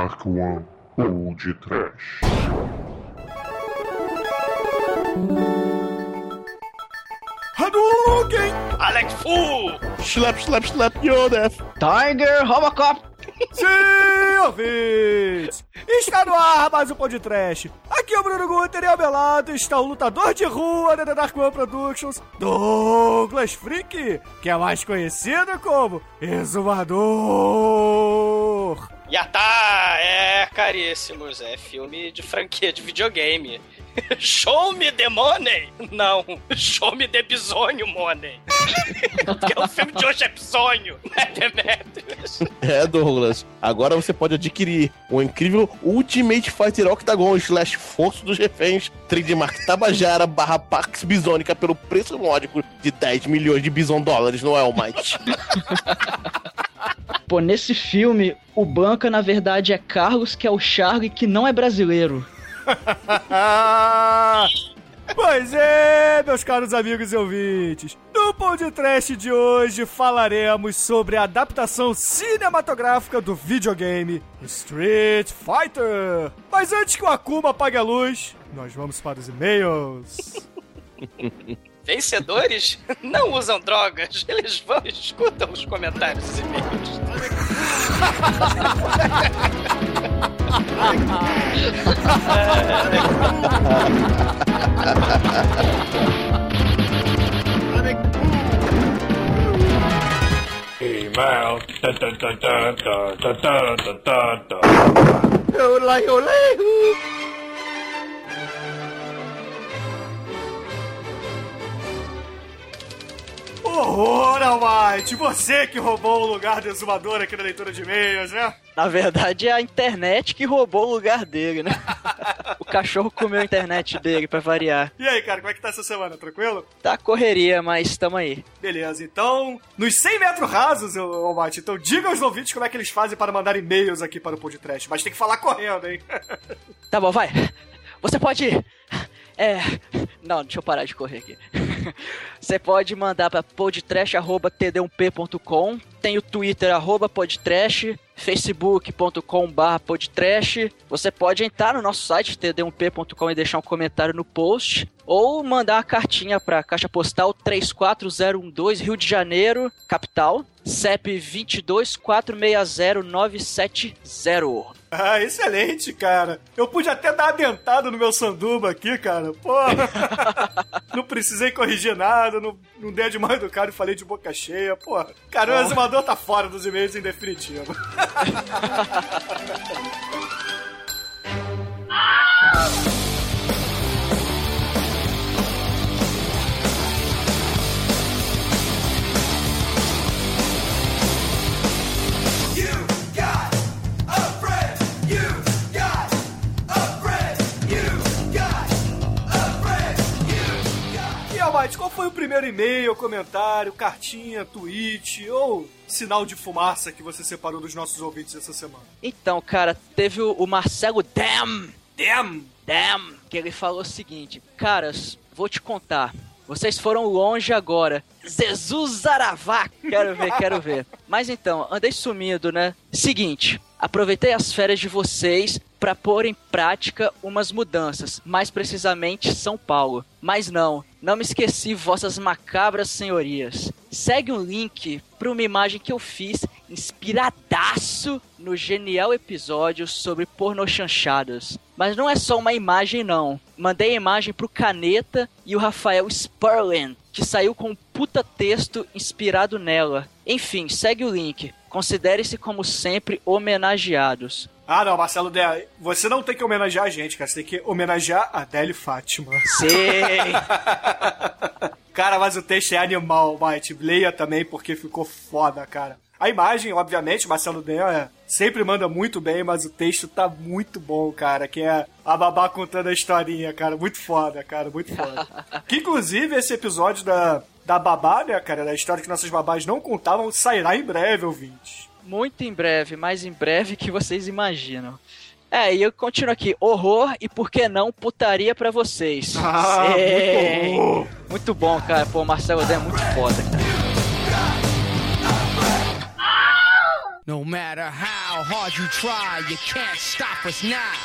Dark One ou de Trash. Hadouken! Alex Fu! Slap, slap, slap, Yoda! Tiger Robocop! Sim, ouvintes! Está no ar mais um podcast. Aqui é o Bruno Guter e ao meu lado está o lutador de rua da The Dark One Productions, Douglas Freak, que é mais conhecido como Exumador. Yatá! É, caríssimos, é filme de franquia de videogame. Show me the money! Não, show me the bisonho money. Porque o filme de hoje é bisonho, não é Demetrius. É, Douglas. Agora você pode adquirir o incrível Ultimate Fighter Octagon slash Força dos Reféns Trademark Tabajara barra Pax Bisônica pelo preço módico de 10 milhões de bison dólares no Elmite. Pô, nesse filme, o Banca na verdade é Carlos, que é o Charlie, que não é brasileiro. pois é, meus caros amigos e ouvintes. No podcast de hoje falaremos sobre a adaptação cinematográfica do videogame Street Fighter. Mas antes que o Akuma apague a luz, nós vamos para os e-mails. Vencedores não usam drogas, eles vão e escutam os comentários dos e-mails. Email. Da da da da da da da da da. Ole. Horror, Almighty! Você que roubou o lugar do exumador aqui na leitura de e-mails, né? Na verdade, é a internet que roubou o lugar dele, né? o cachorro comeu a internet dele, pra variar. E aí, cara, como é que tá essa semana? Tranquilo? Tá correria, mas tamo aí. Beleza, então, nos 100 metros rasos, Almighty, então diga aos ouvintes como é que eles fazem para mandar e-mails aqui para o podcast. Mas tem que falar correndo, hein? Tá bom, vai. Você pode é. Não, deixa eu parar de correr aqui. Você pode mandar para podtrash.td1p.com. Tem o Twitter, arroba podtrash, facebook.com podtrash. Você pode entrar no nosso site, td1p.com, e deixar um comentário no post. Ou mandar uma cartinha para Caixa Postal 34012, Rio de Janeiro, capital. CEP 22460 ah, excelente, cara. Eu pude até dar uma dentada no meu sanduba aqui, cara. Porra. não precisei corrigir nada, não, não dei de mal educado e falei de boca cheia. Porra. Cara, o exumador tá fora dos e-mails em definitivo. Almighty, qual foi o primeiro e-mail, comentário, cartinha, tweet ou sinal de fumaça que você separou dos nossos ouvintes essa semana? Então, cara, teve o Marcelo Dam. Dam. Dam. Que ele falou o seguinte: Caras, vou te contar. Vocês foram longe agora. Jesus Zaravá! Quero ver, quero ver. Mas então, andei sumido, né? Seguinte, aproveitei as férias de vocês para pôr em prática umas mudanças, mais precisamente São Paulo. Mas não, não me esqueci vossas macabras senhorias. Segue um link para uma imagem que eu fiz inspiradaço no genial episódio sobre pornochanchadas. Mas não é só uma imagem não. Mandei a imagem pro Caneta e o Rafael Sperling, que saiu com um puta texto inspirado nela. Enfim, segue o link. Considere-se como sempre homenageados. Ah, não, Marcelo, você não tem que homenagear a gente, cara. Você tem que homenagear a Adele Fátima. Sim! cara, mas o texto é animal, Mike. Leia também, porque ficou foda, cara. A imagem, obviamente, Marcelo Den é, sempre manda muito bem, mas o texto tá muito bom, cara. Que é a babá contando a historinha, cara. Muito foda, cara. Muito foda. que inclusive esse episódio da, da babá, né, cara? Da história que nossas babás não contavam, sairá em breve, ouvintes muito em breve, mais em breve que vocês imaginam. É, e eu continuo aqui. Horror e por que não putaria para vocês. Ah, muito bom. muito bom, cara. Pô, Marcelo Zé é muito foda, cara. No matter how hard you try, you can't stop us now.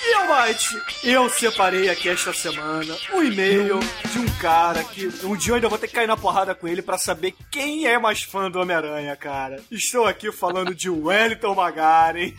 E Almighty, eu separei aqui esta semana um e-mail de um cara que um dia eu ainda vou ter que cair na porrada com ele pra saber quem é mais fã do Homem-Aranha, cara. Estou aqui falando de Wellington Magaren,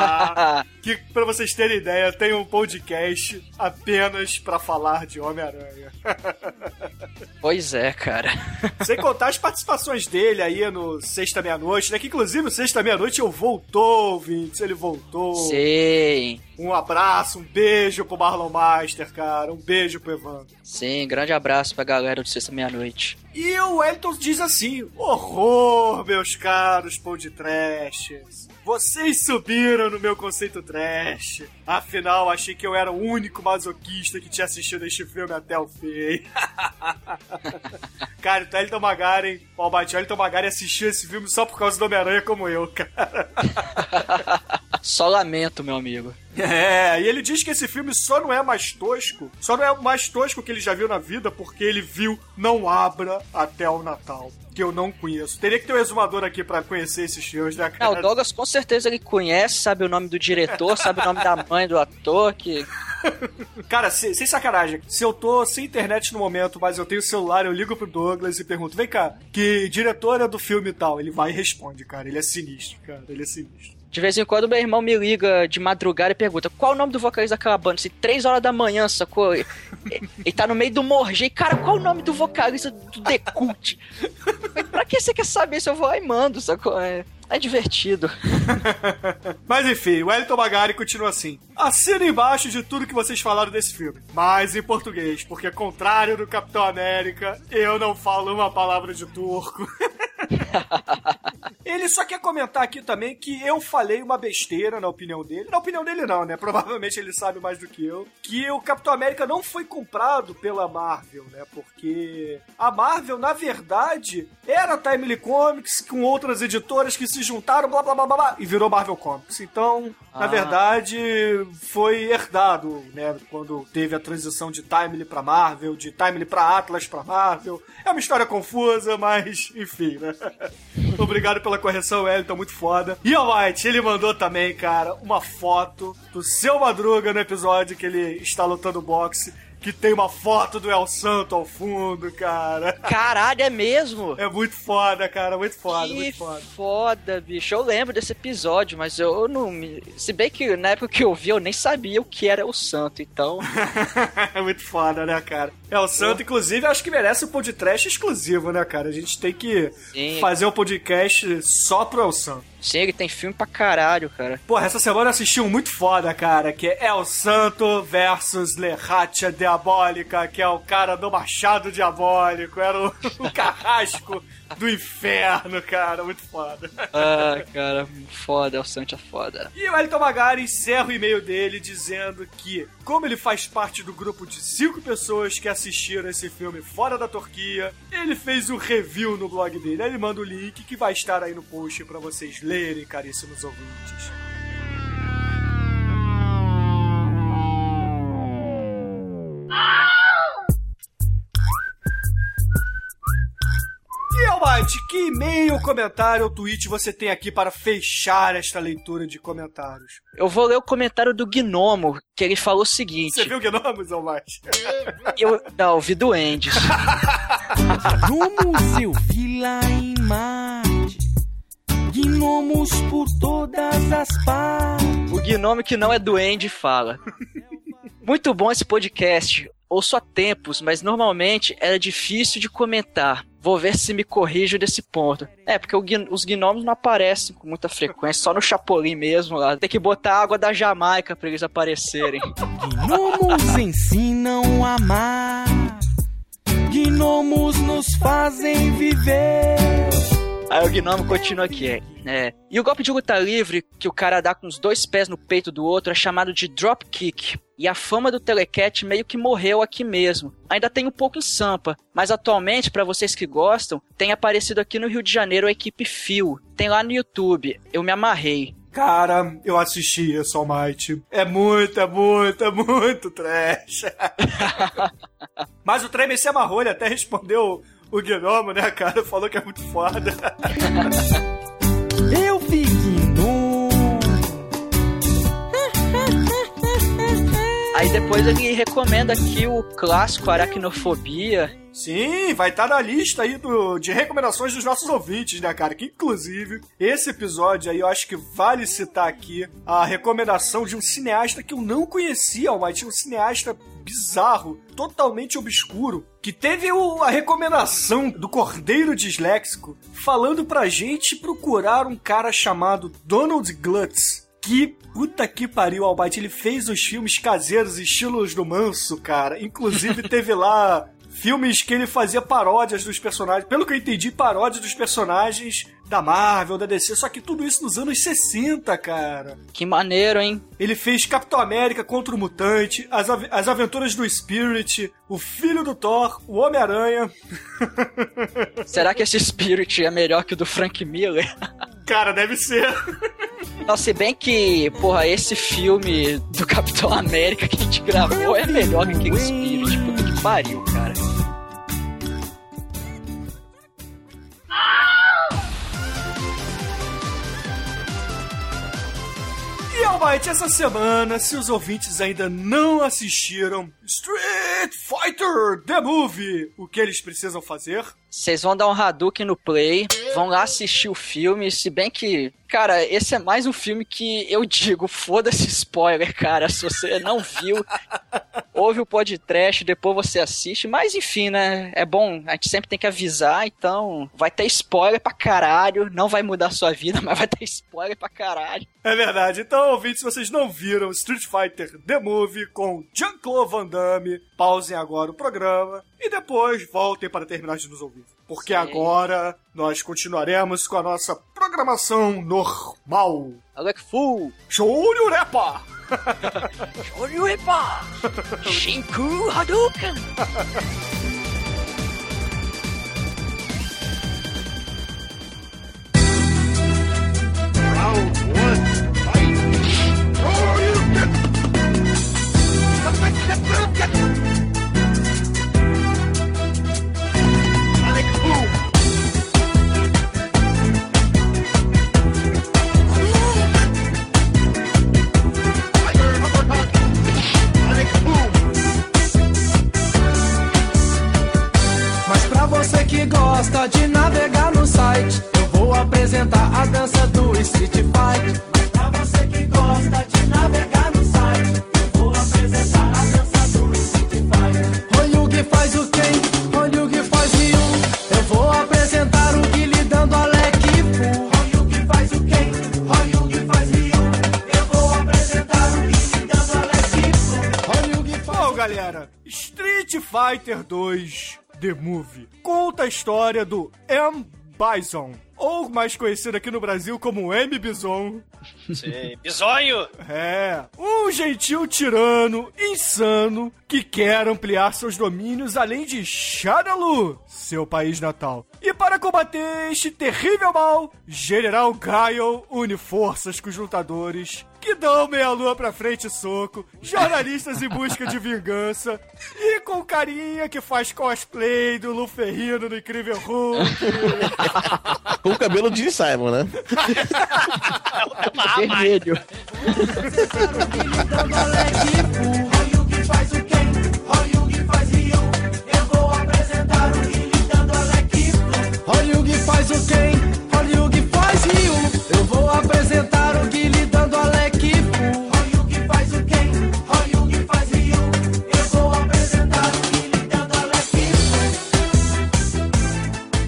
que pra vocês terem ideia, tem um podcast apenas pra falar de Homem-Aranha. Pois é, cara. Sem contar as participações dele aí no Sexta Meia-Noite, né? Que inclusive o Sexta Meia-Noite eu voltou, Vintes, ele voltou. Sim. Um abraço, um beijo pro Marlon Master, cara. Um beijo pro Evandro. Sim, grande abraço pra galera do Sexta Meia-Noite. E o Wellington diz assim: horror, meus caros podcasts. Vocês subiram no meu conceito trash. Afinal, achei que eu era o único masoquista que tinha assistido este filme até o fim. cara, então Elton Magaren, o Almighty Elton Magaren assistiu esse filme só por causa do Homem-Aranha como eu, cara. Só lamento, meu amigo. É, e ele diz que esse filme só não é mais tosco, só não é mais tosco que ele já viu na vida porque ele viu Não Abra até o Natal. Que eu não conheço. Teria que ter um exumador aqui pra conhecer esses filmes, né, cara? o Douglas com certeza ele conhece, sabe o nome do diretor, sabe o nome da mãe do ator, que... Cara, se- sem sacanagem, se eu tô sem internet no momento, mas eu tenho celular, eu ligo pro Douglas e pergunto: vem cá, que diretora do filme e tal? Ele vai e responde, cara. Ele é sinistro, cara. Ele é sinistro. De vez em quando meu irmão me liga de madrugada e pergunta qual o nome do vocalista daquela banda? Se três horas da manhã, sacou? E- e- tá no meio do morger. Cara, qual o nome do vocalista do The Cult? Pra que você quer saber se eu vou lá e mando, sacou? É, é divertido. Mas enfim, o Wellington Magari continua assim. Assina embaixo de tudo que vocês falaram desse filme. Mas em português, porque contrário do Capitão América, eu não falo uma palavra de turco. Ele só quer comentar aqui também que eu falei uma besteira na opinião dele. Na opinião dele não, né? Provavelmente ele sabe mais do que eu. Que o Capitão América não foi comprado pela Marvel, né? Porque a Marvel, na verdade, era Timely Comics com outras editoras que se juntaram, blá blá blá blá, blá e virou Marvel Comics. Então, na Ah. verdade, foi herdado, né? Quando teve a transição de Timely pra Marvel, de Timely pra Atlas pra Marvel. É uma história confusa, mas enfim, né? Obrigado pela correção, Wellington, muito foda. E o White, ele mandou também, cara, uma foto do seu Madruga no episódio que ele está lutando boxe, que tem uma foto do El Santo ao fundo, cara. Caralho, é mesmo? É muito foda, cara, muito foda, que muito foda. foda, bicho. Eu lembro desse episódio, mas eu não me. Se bem que na época que eu vi, eu nem sabia o que era o santo, então. é muito foda, né, cara? El Santo, inclusive, acho que merece um podcast exclusivo, né, cara? A gente tem que Sim. fazer um podcast só pro El Santo. Ele tem filme pra caralho, cara. Porra, essa semana eu assisti um muito foda, cara, que é El Santo versus Lerratia Diabólica, que é o cara do Machado Diabólico, era o, o carrasco do inferno, cara, muito foda. Ah, cara, foda, o santo é foda. E o Elton Magari encerra o e-mail dele dizendo que, como ele faz parte do grupo de cinco pessoas que assistiram esse filme fora da Turquia, ele fez um review no blog dele. Aí ele manda o link que vai estar aí no post pra vocês lerem, caríssimos ouvintes. E Almighty, que e-mail, comentário ou tweet você tem aqui para fechar esta leitura de comentários? Eu vou ler o comentário do Gnomo, que ele falou o Você seguinte. viu Gnomes, Almighty? Eu, não, eu vi do Endes. Gnomos eu vi lá em Marte. Gnomos por todas as partes. O Gnome que não é duende fala. Muito bom esse podcast. Ouço há tempos, mas normalmente era difícil de comentar. Vou ver se me corrijo desse ponto. É, porque os gnomos não aparecem com muita frequência, só no Chapolin mesmo lá. Tem que botar água da Jamaica pra eles aparecerem. Gnomos ensinam a amar. Gnomos nos fazem viver. Aí o gnomo continua aqui, é, é. E o golpe de luta livre que o cara dá com os dois pés no peito do outro é chamado de drop kick. E a fama do Telecat meio que morreu aqui mesmo. Ainda tem um pouco em Sampa, mas atualmente, pra vocês que gostam, tem aparecido aqui no Rio de Janeiro a equipe Fio. Tem lá no YouTube. Eu me amarrei. Cara, eu assisti isso, Almighty. É muito, é muito, é muito trash. Mas o Tremer se amarrou, ele até respondeu o Gnomo, né, cara? Falou que é muito foda. depois ele recomenda aqui o clássico Aracnofobia. Sim, vai estar na lista aí do, de recomendações dos nossos ouvintes, né, cara? Que inclusive, esse episódio aí eu acho que vale citar aqui a recomendação de um cineasta que eu não conhecia, mas tinha um cineasta bizarro, totalmente obscuro, que teve o- a recomendação do Cordeiro Disléxico falando pra gente procurar um cara chamado Donald Glutz. Que puta que pariu, Almighty. Ele fez os filmes caseiros, estilos do Manso, cara. Inclusive teve lá filmes que ele fazia paródias dos personagens. Pelo que eu entendi, paródias dos personagens da Marvel, da DC. Só que tudo isso nos anos 60, cara. Que maneiro, hein? Ele fez Capitão América contra o Mutante, As, Ave- as Aventuras do Spirit, O Filho do Thor, O Homem-Aranha. Será que esse Spirit é melhor que o do Frank Miller? Cara, deve ser. Não, se bem que, porra, esse filme do Capitão América que a gente gravou é melhor que aquele Spirit. Puta que pariu, cara. E Almighty, essa semana, se os ouvintes ainda não assistiram Street Fighter The Movie, o que eles precisam fazer? Vocês vão dar um Hadouken no Play, vão lá assistir o filme, se bem que, cara, esse é mais um filme que eu digo, foda-se spoiler, cara, se você não viu, ouve o podcast, depois você assiste, mas enfim, né, é bom, a gente sempre tem que avisar, então vai ter spoiler pra caralho, não vai mudar a sua vida, mas vai ter spoiler pra caralho. É verdade. Então, ouvintes, se vocês não viram Street Fighter The Movie com Jean-Claude Van Damme, Pausem agora o programa e depois voltem para terminar de nos ouvir. Porque Sim. agora nós continuaremos com a nossa programação normal. Alec Fu, Shouyu Repa! Shouyu Repa! Shinku Hadouken! Round 1 gosta de navegar no site, eu vou apresentar a dança do Street Fight. Fighter 2 The Movie conta a história do M. Bison, ou mais conhecido aqui no Brasil como M. Bison, Sei. Bisonho! É, um gentil tirano insano que quer ampliar seus domínios além de Shadaloo, seu país natal. E para combater este terrível mal, General Gaio une forças com os lutadores que dão meia-lua pra frente e soco, jornalistas em busca de vingança, e com carinha que faz cosplay do Luferrino no Incrível Hulk. Com o cabelo de Simon, né? Mas Vermelho. faz o Ken, Ryugi faz Ryu. Eu vou apresentar o Guile dando Alec Fu. Ryugi faz o Ken, Ryugi faz Ryu. Eu vou apresentar o faz o Ryu. Eu vou apresentar o Guile dando Alec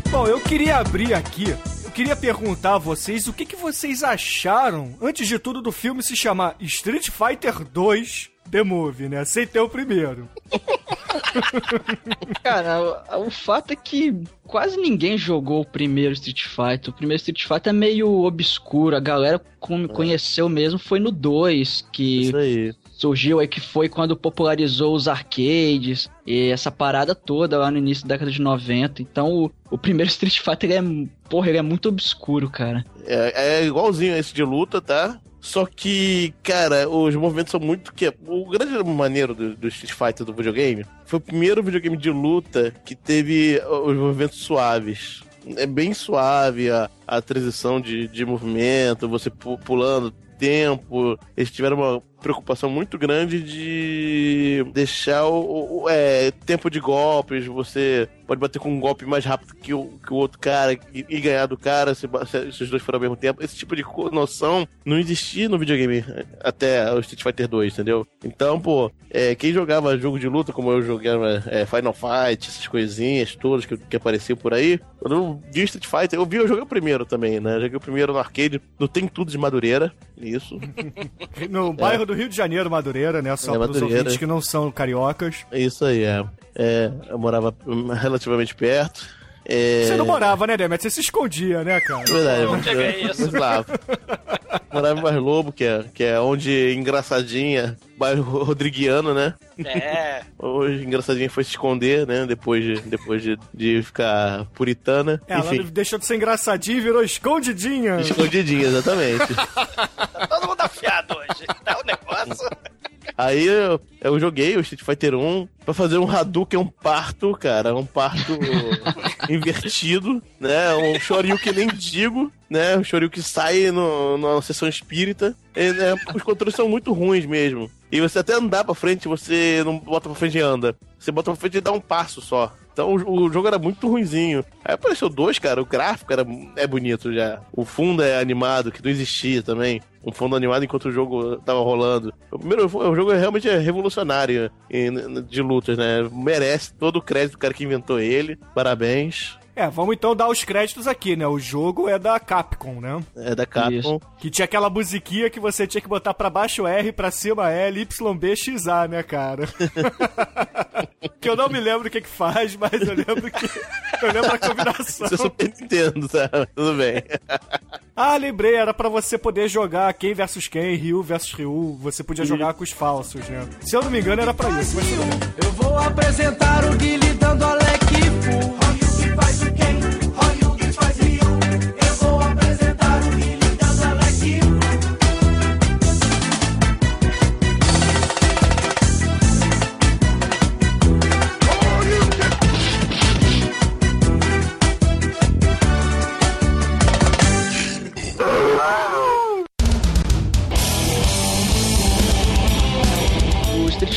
Fu. Bom, eu queria abrir aqui. Eu queria perguntar a vocês o que, que vocês acharam, antes de tudo, do filme se chamar Street Fighter 2 The Movie, né? Sem ter o primeiro. Cara, o, o fato é que quase ninguém jogou o primeiro Street Fighter. O primeiro Street Fighter é meio obscuro. A galera com- conheceu mesmo foi no 2, que Isso aí. Surgiu aí, que foi quando popularizou os arcades e essa parada toda lá no início da década de 90. Então o, o primeiro Street Fighter ele é, porra, ele é muito obscuro, cara. É, é igualzinho a esse de luta, tá? Só que, cara, os movimentos são muito. que O grande maneiro do, do Street Fighter do videogame foi o primeiro videogame de luta que teve os movimentos suaves. É bem suave a, a transição de, de movimento, você pu- pulando tempo. Eles tiveram uma preocupação muito grande de deixar o, o- é, tempo de golpes, você pode bater com um golpe mais rápido que o, que o outro cara e, e ganhar do cara se, se- se os dois forem ao mesmo tempo. Esse tipo de noção não existia no videogame até o Street Fighter 2, entendeu? Então, pô, é, quem jogava jogo de luta, como eu jogava é, Final Fight, essas coisinhas todas que, que apareciam por aí, quando eu vi Street Fighter, eu vi, eu joguei o primeiro também, né? Joguei o primeiro no arcade, no Tem Tudo de Madureira, isso. No bairro do Rio de Janeiro, Madureira, né? Só É, para os ouvintes que não são cariocas. É isso aí, é. É, eu morava relativamente perto. É... Você não morava, né, Demet? Você se escondia, né, cara? É verdade, Onde é é isso? mas lá. Morava em Bairro Lobo, que é, que é onde engraçadinha, bairro rodriguiano, né? É. Hoje engraçadinha foi se esconder, né? Depois de, depois de, de ficar puritana. Ela Enfim, deixou de ser engraçadinha e virou escondidinha. escondidinha, exatamente. Tá todo mundo afiado hoje. Tá o negócio. Aí eu, eu joguei o Street Fighter 1 pra fazer um Hadouken, um parto, cara. Um parto invertido, né? Um que nem digo, né? Um que sai no, numa sessão espírita. E, né, os controles são muito ruins mesmo. E você até andar pra frente, você não bota pra frente e anda. Você bota pra frente e dá um passo só. Então o, o jogo era muito ruinzinho. Aí apareceu dois, cara. O gráfico era, é bonito já. O fundo é animado, que não existia também. Um fundo animado enquanto o jogo tava rolando. O primeiro o jogo é realmente é revolucionário de lutas, né? Merece todo o crédito do cara que inventou ele. Parabéns. É, vamos então dar os créditos aqui, né? O jogo é da Capcom, né? É da Capcom. Isso. Que tinha aquela musiquinha que você tinha que botar pra baixo R, pra cima L, Y, B, X, A, né, cara? que eu não me lembro o que que faz, mas eu lembro que... Eu lembro a combinação. Isso é Super Nintendo, tá? Tudo bem. Ah, lembrei, era pra você poder jogar quem versus quem, Ryu versus Ryu. Você podia jogar com os falsos, né? Se eu não me engano, era pra isso. Mas... Eu vou apresentar o Guilherme dando Alec.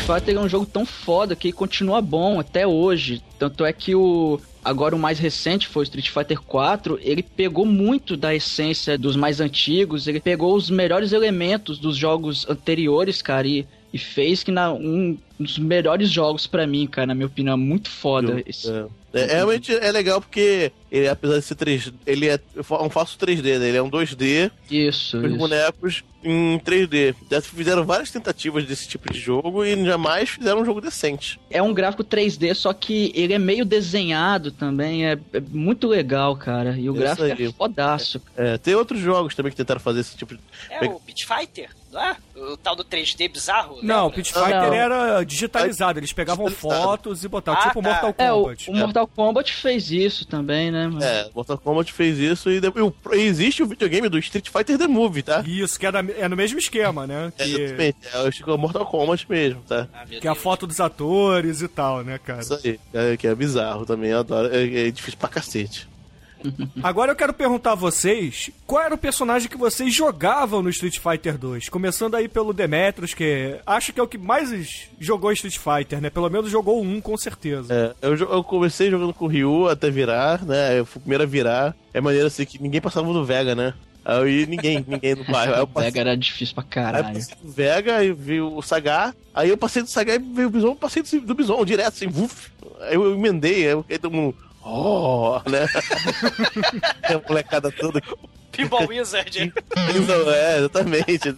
Fighter é um jogo tão foda que continua bom até hoje. Tanto é que o agora o mais recente foi o Street Fighter 4, ele pegou muito da essência dos mais antigos, ele pegou os melhores elementos dos jogos anteriores, cara, e, e fez que na, um dos melhores jogos pra mim, cara, na minha opinião, é muito foda. Esse- É. É, realmente é legal porque ele, apesar de ser 3D, ele é um falso 3D, né? Ele é um 2D Isso, com os bonecos em 3D. Já fizeram várias tentativas desse tipo de jogo e jamais fizeram um jogo decente. É um gráfico 3D, só que ele é meio desenhado também, é, é muito legal, cara. E o Isso gráfico aí. é fodaço. É, tem outros jogos também que tentaram fazer esse tipo de. É o Pit Fighter, não é? O tal do 3D bizarro? Não, o? Pit Fighter Não. era digitalizado. Eles pegavam Digitalizado. fotos e botavam, Ah, tipo tá. Mortal É, o, Kombat. o Mortal Kombat fez isso também, né? mano? É, Mortal Kombat fez isso e, depois, e existe o videogame do Street Fighter The Movie, tá? Isso, que é, da- é no mesmo esquema, né? É, Que, exatamente, é o Mortal Kombat mesmo, tá? Ah, que é a foto dos atores e tal, né, cara? Isso aí, é, que é bizarro também, eu adoro. É, é difícil pra cacete. Agora eu quero perguntar a vocês qual era o personagem que vocês jogavam no Street Fighter 2. Começando aí pelo Demetrius, que acho que é o que mais jogou Street Fighter, né? Pelo menos jogou um, com certeza. É, eu, eu comecei jogando com o Ryu até virar, né? Eu fui o primeiro a virar. É maneiro assim que ninguém passava do Vega, né? Aí ninguém, ninguém no bairro. Aí eu O passei, Vega era difícil pra aí eu caralho. passei do Vega e vi o Sagar. Aí eu passei do Sagar e veio o Bison, passei do, Bison direto, assim, vuf. Aí eu emendei, aí eu- aí todo mundo. Oh, né? A molecada toda. Pinball Wizard. Não, é, exatamente.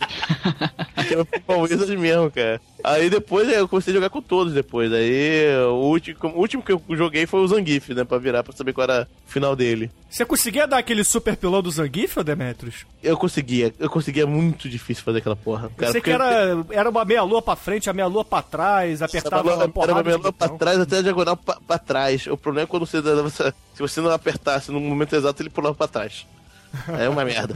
Que é o Pinball Wizard mesmo, cara. Aí depois eu comecei a jogar com todos depois. Aí o último, o último que eu joguei foi o Zangief, né? Pra virar, pra saber qual era o final dele. Você conseguia dar aquele super pilão do Zangief, ô Demetrius? Eu conseguia, eu conseguia muito difícil fazer aquela porra. Eu sei que era, era uma meia-lua pra frente, a meia-lua pra trás, Era apertava uma, uma era porrada uma de menor pra trás até a diagonal pra, pra trás. O problema é quando você, você- se você não apertasse no momento exato, ele pulava pra trás. É uma merda.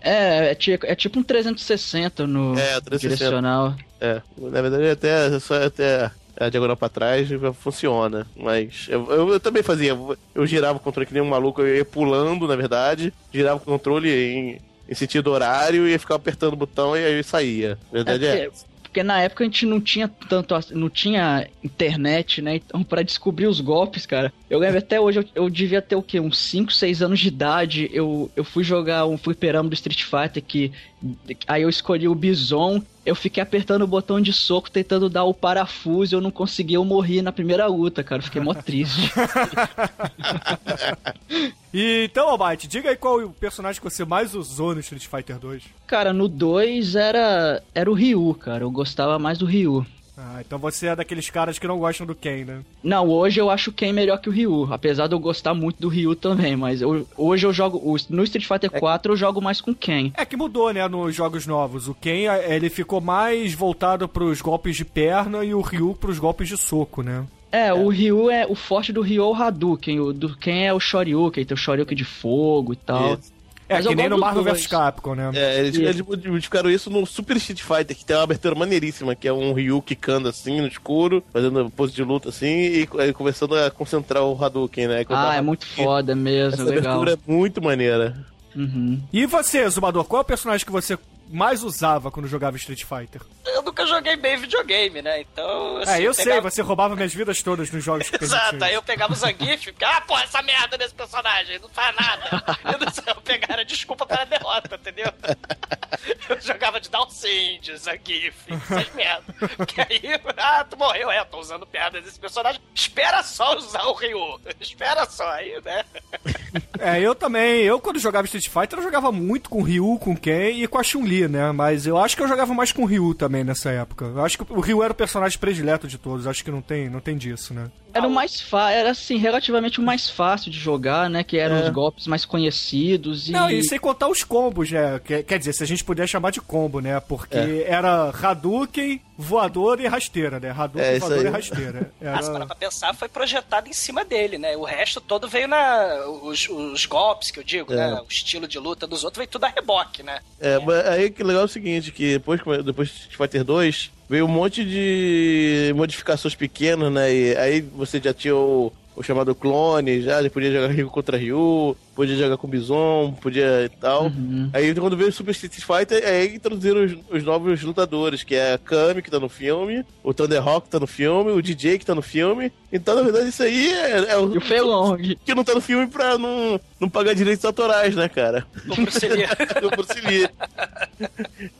É, é, ti- é tipo um 360 no É, o 360. direcional. É, na verdade até só até a diagonal pra trás funciona. Mas eu, eu, eu também fazia. Eu girava o controle que nem um maluco, eu ia pulando, na verdade, girava o controle em, em sentido horário e ficava apertando o botão e aí saía. A Verdade é, É porque, na época a gente não tinha tanto, não tinha internet, né? Então pra descobrir os golpes, cara, eu lembro até hoje, eu, eu devia ter o quê? Uns 5, 6 anos de idade, eu, eu fui jogar um fliperama do Street Fighter que aí eu escolhi o Bison, eu fiquei apertando o botão de soco tentando dar o parafuso, eu não consegui, eu morri na primeira luta, cara, fiquei mó triste. E então, Almighty, diga aí qual o personagem que você mais usou no Street Fighter 2. cara, no 2 era era o Ryu, cara, eu gostava mais do Ryu. Ah, então você é daqueles caras que não gostam do Ken, né? Não, hoje eu acho o Ken melhor que o Ryu, apesar de eu gostar muito do Ryu também, mas eu- hoje eu jogo. No Street Fighter 4 eu jogo mais com o Ken. É que mudou, né, nos jogos novos. O Ken, ele ficou mais voltado pros golpes de perna e o Ryu pros golpes de soco, né? É, o Ryu é. O forte do Ryu é o Hadouken, o do Ken é o Shoryuken, tem o Shoryuken de fogo e tal. Isso. É, Mas que nem no Marvel vs Capcom, né? É, eles, eles modificaram isso no Super Street Fighter, que tem uma abertura maneiríssima, que é um Ryu quicando assim no escuro, fazendo pose de luta assim, e aí começando a concentrar o Hadouken, né? Ah, é muito foda mesmo, Essa legal. abertura é muito maneira. Uhum. E você, Zumador, qual é o personagem que você mais usava quando jogava Street Fighter? Eu nunca joguei bem videogame, né? Então. assim, é, eu sei, pegava- você roubava minhas vidas todas nos jogos que Exato, aí eu pegava o Zangief e ficava, ah, porra, essa merda desse personagem, não faz nada. Eu não sei, eu pegava desculpa para a derrota, entendeu? Eu jogava de Dalcinde, Zangief, essas merdas. Porque aí, ah, tu morreu, é, tô usando perdas desse personagem. Espera só usar o Ryu. Espera só aí, né? É, eu também. Eu, quando jogava Street Fighter, eu jogava muito com o Ryu, com o Ken e com a Chun-Li, né? Mas eu acho que eu jogava mais com o Ryu também nessa época. Eu acho que o Ryu era o personagem predileto de todos. Acho que não tem, não tem disso, né? Era o mais fácil, era assim, relativamente o mais fácil de jogar, né? Que eram É. os golpes mais conhecidos e. Não, e sem contar os combos, né? Quer, quer dizer, se a gente puder chamar de combo, né? Porque era Hadouken, voador e rasteira, né? Hadouken, É, voador aí. e rasteira. Ah, se parar Era... pra pensar, foi projetado em cima dele, né? O resto todo veio na. Os, os golpes que eu digo, É. né? O estilo de luta dos outros veio tudo a reboque, né? É, mas aí que legal é o seguinte, que depois, depois de Fighter 2, veio um monte de modificações pequenas, né? E aí você já tinha o, o chamado clone, já, ele podia jogar Ryu contra Ryu, podia jogar com Bison, podia e tal. Uhum. Aí quando veio o Super Street Fighter, aí introduziram os, os novos lutadores, que é a Kami, que tá no filme, o Thunderhawk que tá no filme, o DJ que tá no filme. Então, na verdade, isso aí é, é o E o Felong. que não tá no filme pra não, não pagar direitos autorais, né, cara? O Bruce Lee. do Bruce Lee.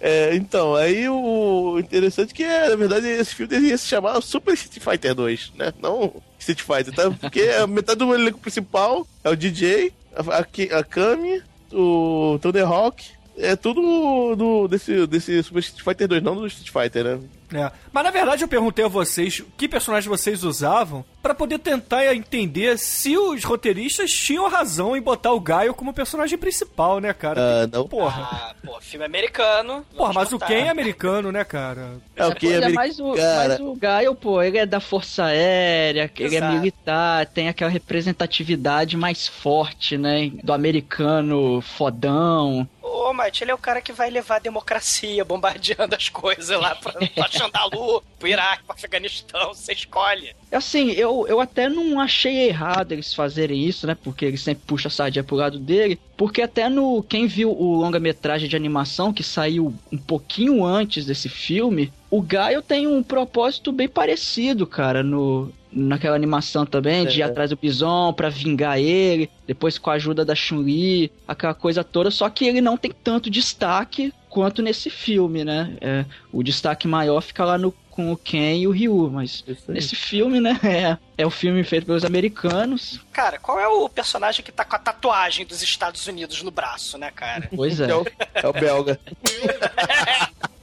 É, então, aí o interessante é que, na verdade, esse filme deveria se chamar Super Street Fighter 2, né? Não Street Fighter, tá? Porque a metade do elenco principal é o DJ, a, a, Kami, o Thunderhawk, é tudo do, desse, desse Super Street Fighter 2, não do Street Fighter, né? É. Mas na verdade eu perguntei a vocês que personagens vocês usavam pra poder tentar entender se os roteiristas tinham razão em botar o Gaio como personagem principal, né, cara? Ah, não. Porra. Ah, pô, filme americano. Porra, mas o botar. Ken é americano, né, cara? É o Pois é, é mas o, cara. mas o Gaio, pô, ele é da Força Aérea, ele é militar, tem aquela representatividade mais forte, né? Do americano fodão. Ô, Mate, ele é o cara que vai levar a democracia bombardeando as coisas lá pra, pra Xandalu, pro Iraque, pro Afeganistão, você escolhe. Assim, eu, eu até não achei errado eles fazerem isso, né? Porque ele sempre puxa a sardinha pro lado dele. Porque até no. Quem viu o longa-metragem de animação que saiu um pouquinho antes desse filme, o Gaio tem um propósito bem parecido, cara, no. Naquela animação também, de ir É. atrás do Bison pra vingar ele, depois com a ajuda da Chun-Li, aquela coisa toda, só que ele não tem tanto destaque quanto nesse filme, né? É, o destaque maior fica lá no, com o Ken e o Ryu, mas. Nesse filme, né? É, é o filme feito pelos americanos. Cara, qual é o personagem que tá com a tatuagem dos Estados Unidos no braço, né, cara? Pois é. É o, é o belga.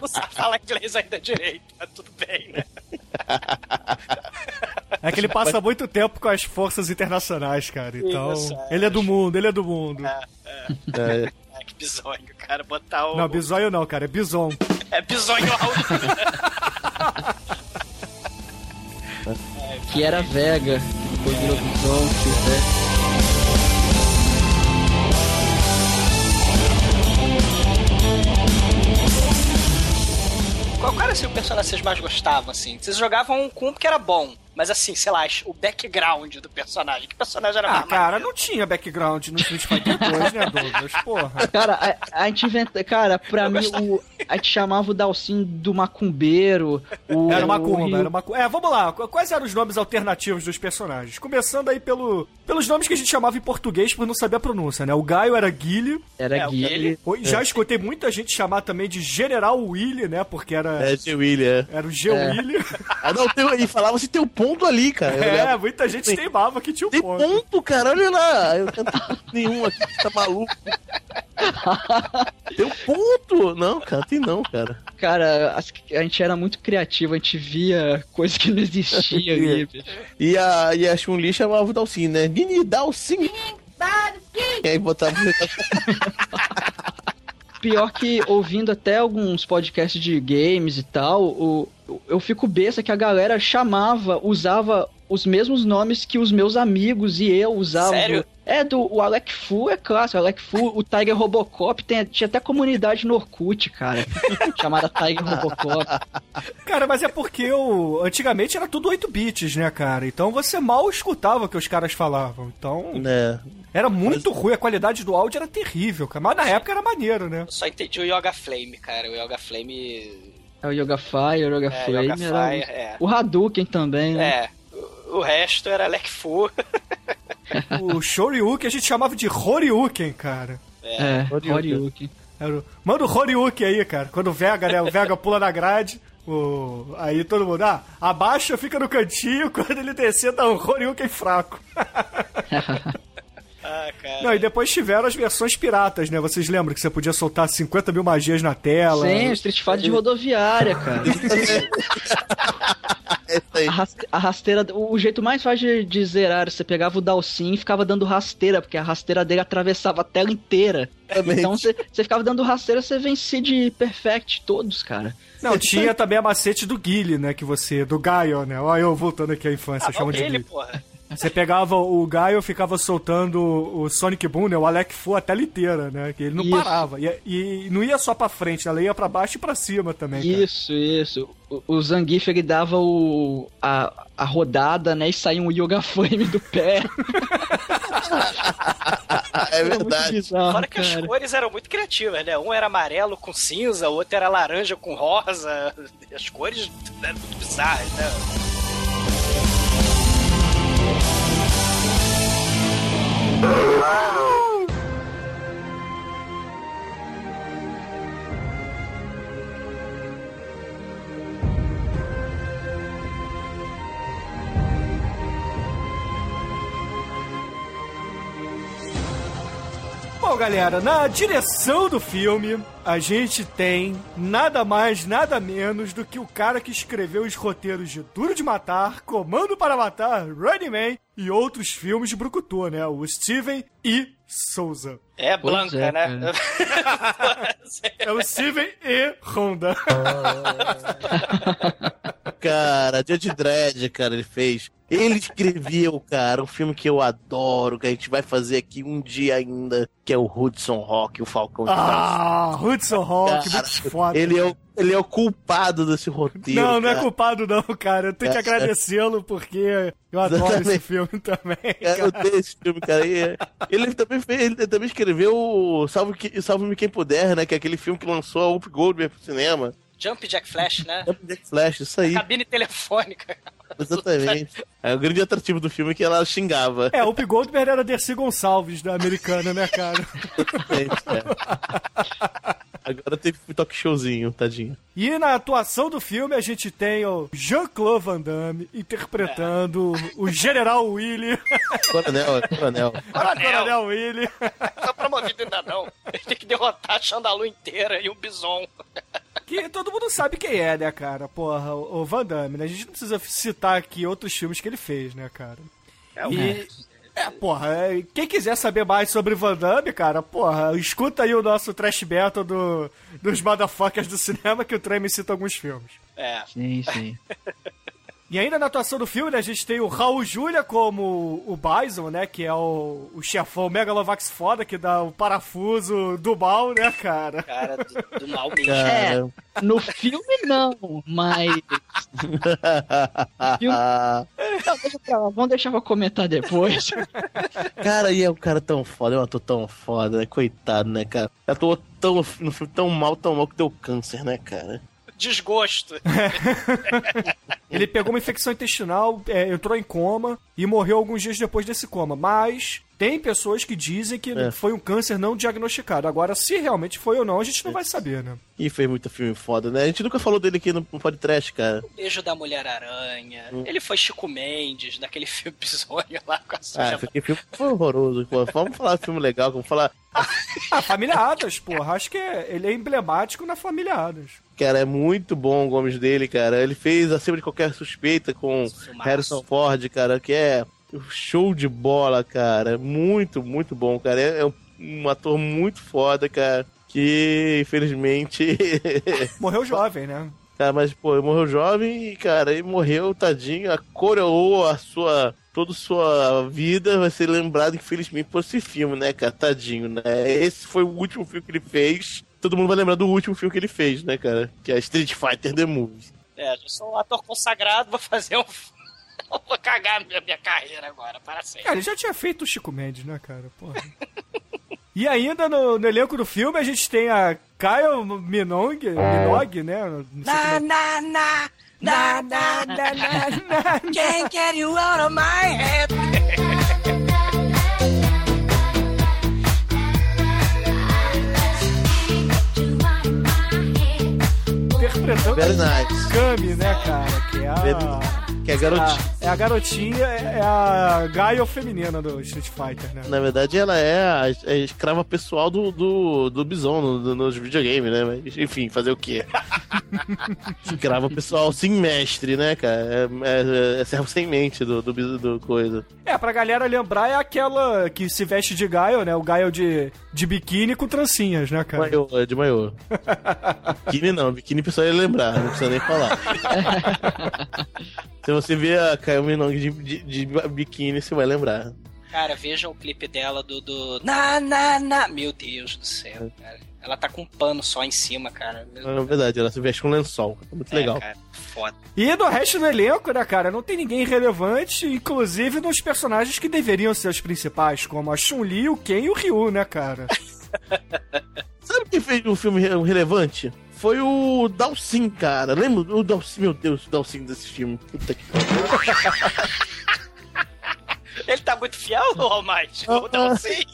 Não sabe falar inglês ainda direito, mas tudo bem, né? É que ele passa muito tempo com as forças internacionais, cara. Então, Isso, é. ele é do mundo, ele é do mundo. É, Ai, que bizonho, cara. Botar o. Não, bisonho não, cara, é bison. É bizonho. Que era Vega. Depois virou Bison, que o Qual era assim, o personagem que vocês mais gostavam, assim? Vocês jogavam com um porque era bom. Mas assim, sei lá, o background do personagem. Que personagem era Ah, mais cara, maneiro? não tinha background no Street Fighter 2, né, Douglas? Porra. Cara, a, a gente inventa. Cara, pra mim, o, a gente chamava o Dalcin do macumbeiro. O, Era uma o era cu- É, vamos lá. Qu- Quais eram os nomes alternativos dos personagens? Começando aí pelo, pelos nomes que a gente chamava em português por não saber a pronúncia, né? O Gaio era Guile. Era É, o Guile. O- Já escutei muita gente chamar também de General Willy, né? Porque era, É, G. William. era o G. É. Willy. Ah, não, tem, e falava se tem um ponto ali, cara. Eu É, olhava, muita gente Tem- teimava que tinha um Tem ponto. ponto, cara, olha lá. Eu não nenhum aqui, tá maluco. Tem um ponto. Não, cara, tem não, cara. Cara, as- a gente era muito criativo, a gente via coisa que não existia ali. E a, e a Chun-Li chamava o Dalsin, né? Nini Dalsin. E aí botava. Pior que ouvindo até alguns podcasts de games e tal, o, eu fico besta que a galera chamava, usava os mesmos nomes que os meus amigos e eu usavam. Sério? É, do o Alec Fu é clássico, o Alec Fu, o Tiger Robocop, tem, tinha até comunidade no Orkut, cara, chamada Tiger Robocop. Cara, mas é porque o... antigamente era tudo 8 bits, né, cara? Então você mal escutava o que os caras falavam. Então né? era muito ruim, a qualidade do áudio era terrível, cara. Mas na época era maneiro, né? Eu só entendi o Yoga Flame, cara. O Yoga Flame. É o Yoga Fire, o Yoga É, Flame, Yoga era Fire, é. o Hadouken também, né? É. O, resto era Alec Fu. O Shoryuken a gente chamava de Horyuken, cara. É, Hadouken. Horyuken. Era o... Manda o Horyuken aí, cara. Quando o Vega, né? O Vega pula na grade. O... Aí todo mundo, ah, abaixa, fica no cantinho. Quando ele descer, dá um Horyuken fraco. Ah, cara. Não, e depois tiveram as versões piratas, né? Vocês lembram que você podia soltar 50 mil magias na tela? Sim, o Street Fighter de rodoviária, cara. É isso aí. A, raste- a rasteira, o jeito mais fácil de, zerar, você pegava o Dalsin e ficava dando rasteira, porque a rasteira dele atravessava a tela inteira. Exatamente. Então você, você ficava dando rasteira, você vencia de perfect todos, cara. Não, tinha também a macete do Guile, né? Que você. Do Gaio, né? Olha eu voltando aqui à infância, Ah, chama não de dele, Guile. porra. Você pegava o Gaio ficava soltando o Sonic Boom, né? O Alec Fu a tela inteira, né? Que ele não Isso. parava. E, e não ia só pra frente, ela ia pra baixo e pra cima também. cara. Isso, isso. O, o Zangief ele dava o, a, a rodada, né? E saía um Yoga Flame do pé. É verdade. bizarro, Fora que as cara. cores eram muito criativas, né? Um era amarelo com cinza, o outro era laranja com rosa. As cores eram muito bizarras, né? Oh. Bom, galera, na direção do filme, a gente tem nada mais, nada menos do que o cara que escreveu os roteiros de Duro de Matar, Comando para Matar, Running Man e outros filmes de Brucutu, né? O Steven E. Souza. É Blanca, é, né? É o Steven E. Honda. Cara, Judge Dredd, cara, ele fez. Ele escreveu, cara, um filme que eu adoro, que a gente vai fazer aqui um dia ainda, que é o Hudson Rock, o Falcão de. Ah, Hudson Rock, Cara, muito foda. Ele é, o, ele é o culpado desse roteiro. Não, não é cara. culpado não, cara. Eu tenho que É. agradecê-lo porque eu adoro esse Exatamente. filme também. Cara, eu cara. odeio esse filme, cara. E, Ele também, fez, ele também escreveu o Salve Que- Salve-me Quem Puder, né? Que é aquele filme que lançou a Up Goldberg pro cinema. Jump Jack Flash, né? Jump Jack Flash, isso aí, Cabine telefônica. Exatamente. É, o grande atrativo do filme é que ela xingava. É, o P. Goldberg era Dercy Gonçalves da americana, né, cara? Exatamente, é. Agora teve um talk showzinho, tadinho. E na atuação do filme a gente tem o Jean-Claude Van Damme interpretando o General Willy. Coronel, é coronel. Coronel Willy. Tá promovido ainda não. Ele tem que derrotar a Chandalu inteira e o Bison. Que todo mundo sabe quem é, né, cara? Porra, o o Van Damme, né? A gente não precisa citar aqui outros filmes que ele fez, né, cara? E... É, porra, é, quem quiser saber mais sobre Van Damme, cara, porra, escuta aí o nosso trash battle do, dos motherfuckers do cinema que o Trem cita alguns filmes. É. Sim, sim. E ainda na atuação do filme, né, a gente tem o Raul Julia como o Bison, né? Que é o, o chefão Megalovax foda que dá o parafuso do mal, né, cara? Cara, do, do mal mesmo. Cara, No filme não, mas Não, deixa pra lá, vamos deixar pra comentar depois. Cara, e é um cara tão foda, é um ator tão foda, né? Coitado, né, cara? Atuou tão, no filme tão mal, tão mal que deu câncer, né, cara? Desgosto. Ele pegou uma infecção intestinal, é, entrou em coma e morreu alguns dias depois desse coma. Mas tem pessoas que dizem que É. foi um câncer não diagnosticado. Agora, se realmente foi ou não, a gente não vai saber, né? E fez muito filme foda, né? A gente nunca falou dele aqui no, podcast, cara. Beijo da Mulher-Aranha. Ele foi Chico Mendes naquele filme bizonho lá com a Ah, suja. esse filme foi horroroso. Pô. Vamos falar de filme legal, vamos falar. Ah, Família Adams, porra. Acho que é- ele é emblemático na Família Adams. Cara, é muito bom o Gomes dele, cara. Ele fez acima de qualquer suspeita com Filmaço. Harrison Ford, cara, que é show de bola, cara. Muito, muito bom, cara. É, é um, um ator muito foda, cara. Que infelizmente. Morreu jovem, né? cara, mas, pô, ele morreu jovem e, cara, ele morreu, tadinho, a coroou a sua. Toda a sua vida vai ser lembrado, infelizmente, por esse filme, né, cara? Tadinho, né? Esse foi o último filme que ele fez. Todo mundo vai lembrar do último filme que ele fez, né, cara? Que é Street Fighter The Movie. É, eu sou um ator consagrado, vou fazer um. vou cagar minha, minha carreira agora, para sempre. Cara, ele já tinha feito o Chico Mendes, né, cara? Porra. E ainda no, no elenco do filme a gente tem a Kyle Minogue, Minogue, né? Não sei como é- na, na, na, na, na, na, can't get you out of my head. Interpretando Very nice. Kami, né, cara? Que é a. Que é garotinho. a- é a garotinha, é a Gaio feminina do Street Fighter, né? Na verdade, ela é a, a escrava pessoal do, do, do Bison no- no- nos videogames, né? Mas, enfim, fazer o quê? escrava pessoal sim mestre, né, cara? É, é, é servo sem mente do, do, do coisa. É, pra galera lembrar, é aquela que se veste de Gaio, né? O Gaio de, de biquíni com trancinhas, né, cara? Maiô, é de maiô. biquíni não, biquíni o pessoal ia lembrar, não precisa nem falar. Se você ver a Caio Minogue de, de, de biquíni, você vai lembrar. Cara, vejam o clipe dela do, do. Na, na, na. Meu Deus do céu, cara. Ela tá com um pano só em cima, cara. Na verdade, ela se veste com lençol. É muito É, legal. cara, foda. E do resto do elenco, né, cara? Não tem ninguém relevante, inclusive nos personagens que deveriam ser os principais, como a Chun-Li, o Ken e o Ryu, né, cara? Sabe quem fez um filme re- relevante? Foi o Dalsin, cara. Lembra o Dalsin? Meu Deus, o Dalsin desse filme. Puta que Ele tá muito fiel, Almighty? Ou não sei?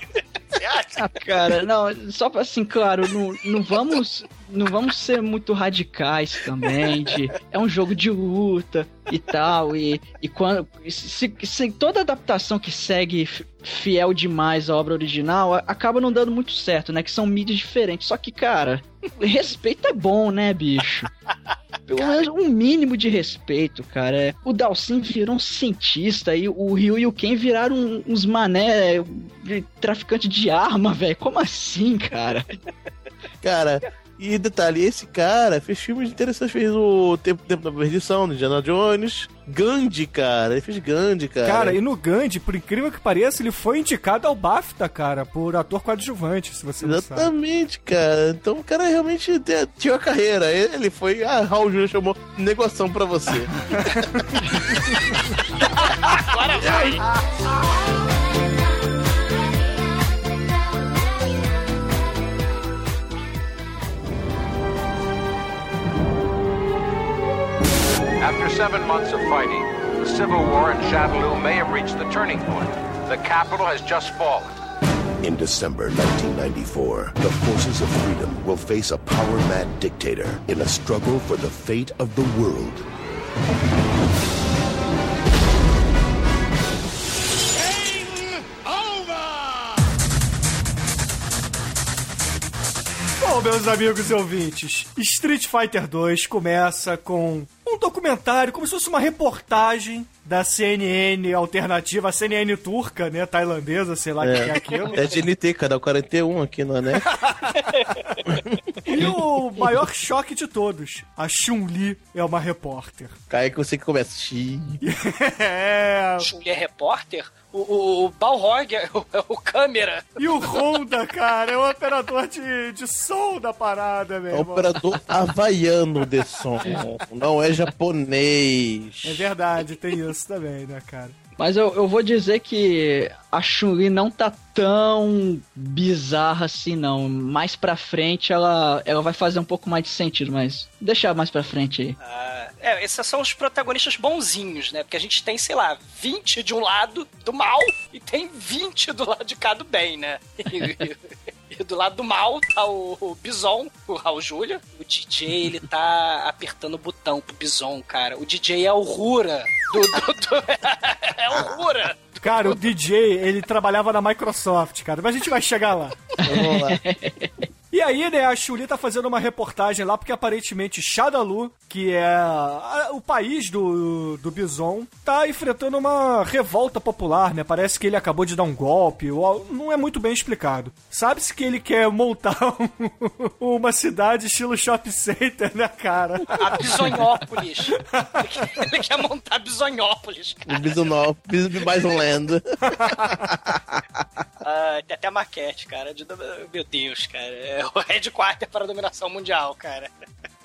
Você acha? Ah, cara, não, só pra assim, claro, não, não vamos não vamos ser muito radicais também, de é um jogo de luta e tal, e, e quando se, se toda adaptação que segue fiel demais à obra original acaba não dando muito certo, né, que são mídias diferentes. Só que, cara, respeito é bom, né, bicho? Pelo menos um mínimo de respeito, cara. O Dalsin virou um cientista e o Ryu e o Ken viraram uns mané de traficante de arma, velho. Como assim, cara? Cara, e detalhe, esse cara fez filmes interessantes. Fez o Tempo, Tempo da Perdição, do Indiana Jones. Gandhi, cara. Ele fez Gandhi, cara. Cara, e no Gandhi, por incrível que pareça, ele foi indicado ao BAFTA, cara, por ator coadjuvante, se você não sabe. Exatamente, cara. Então o cara realmente te- tinha a carreira. Ele foi. Ah, Raul Júnior chamou negoção pra você. Agora vai! After seven months of fighting, the civil war in Shadaloo may have reached the turning point. The capital has just fallen. In December 1994, the forces of freedom will face a power mad dictator in a struggle for the fate of the world. Bom, meus amigos e ouvintes, Street Fighter 2 começa com um documentário, como se fosse uma reportagem da CNN alternativa, a CNN turca, né? Tailandesa, sei lá o que é aquilo. É de NT, canal 41 aqui no né? E o maior choque de todos: a Chun-Li é uma repórter. Cai que você que começa. Xiii. É. Chun-Li é repórter? O, o, o Balrog é o, é o câmera. E o Honda, cara, é o operador de, de som da parada, meu É o operador havaiano de som. Não é japonês. É verdade, tem isso também, né, cara? Mas eu, eu vou dizer que a Chun-Li não tá tão bizarra assim, não. Mais pra frente ela, ela vai fazer um pouco mais de sentido, mas deixar mais pra frente aí. Ah, é, esses são os protagonistas bonzinhos, né? Porque a gente tem, sei lá, 20 de um lado do mal e tem 20 do lado de cá do bem, né? E, e do lado do mal tá o, o Bison, o Raul Júlia. O DJ, ele tá apertando o botão pro Bison, cara. O DJ é o Rura. Do, do- do- é o Rura. Cara, o DJ, ele trabalhava na Microsoft, cara, mas a gente vai chegar lá. Vamos lá. E aí, né, a Chuli tá fazendo uma reportagem lá, porque aparentemente Shadalu, que é a- o país do, do Bison, tá enfrentando uma revolta popular, né? Parece que ele acabou de dar um golpe, ou, não é muito bem explicado. Sabe-se que ele quer montar um- uma cidade estilo shopping center, né, cara? A Bisonhópolis. Ele quer- montar Bisonhópolis, cara. O Bisonó, Bis- Bison Land. Ah, tem até maquete, cara. de- meu Deus, cara. É o headquarter para a dominação mundial, cara.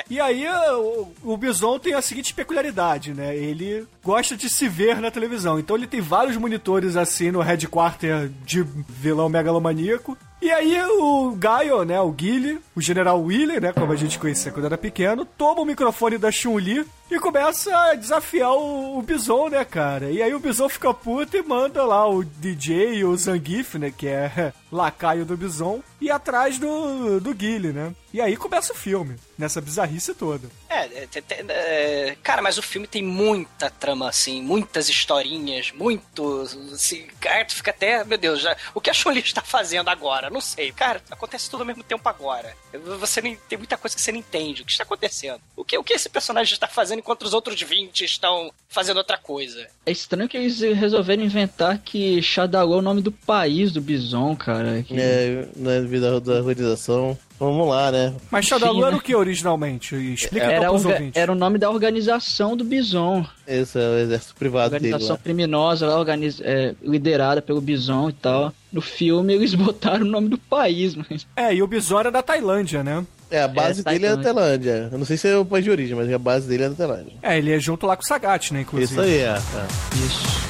E aí o, o Bison tem a seguinte peculiaridade, né? Ele gosta de se ver na televisão. Então ele tem vários monitores assim no headquarter de vilão megalomaníaco. E aí o Gaio, né, o Guile, o General Willy, né, como a gente conhecia quando era pequeno, toma o microfone da Chun-Li e começa a desafiar o, o Bison, né, cara? E aí o Bison fica puto e manda lá o DJ e o Zangief, né, que é lacaio do Bison, ir atrás do, do Guile, né? E aí começa o filme, nessa bizarrice toda. É, é, é, cara, mas o filme tem muita trama, assim, muitas historinhas, muito. Assim, cara, tu fica até. Meu Deus, já, o que a Chun-Li está fazendo agora? Não sei. Cara, acontece tudo ao mesmo tempo agora. Você nem, tem muita coisa que você não entende. O que está acontecendo? O que, o que esse personagem está fazendo enquanto os outros 20 estão fazendo outra coisa? É estranho que eles resolveram inventar que Shadaloo é o nome do país do Bison, cara. Que... É, na vida da organização. Vamos lá, né? Mas Shadalu Sim, era o que originalmente? Explica Era, pros orga- ouvintes. era o nome da organização do Bison. Esse é o exército privado dele Organização lá. criminosa lá, organiz... é, liderada pelo Bison e tal. No filme eles botaram o nome do país, mas. É, e o Bison era da Tailândia, né? É, a base É, dele é a Tailândia. Tailândia. Eu não sei se é o país de origem, mas a base dele é da Tailândia. É, ele é junto lá com o Sagat, né, inclusive. Isso aí, é. é. Isso.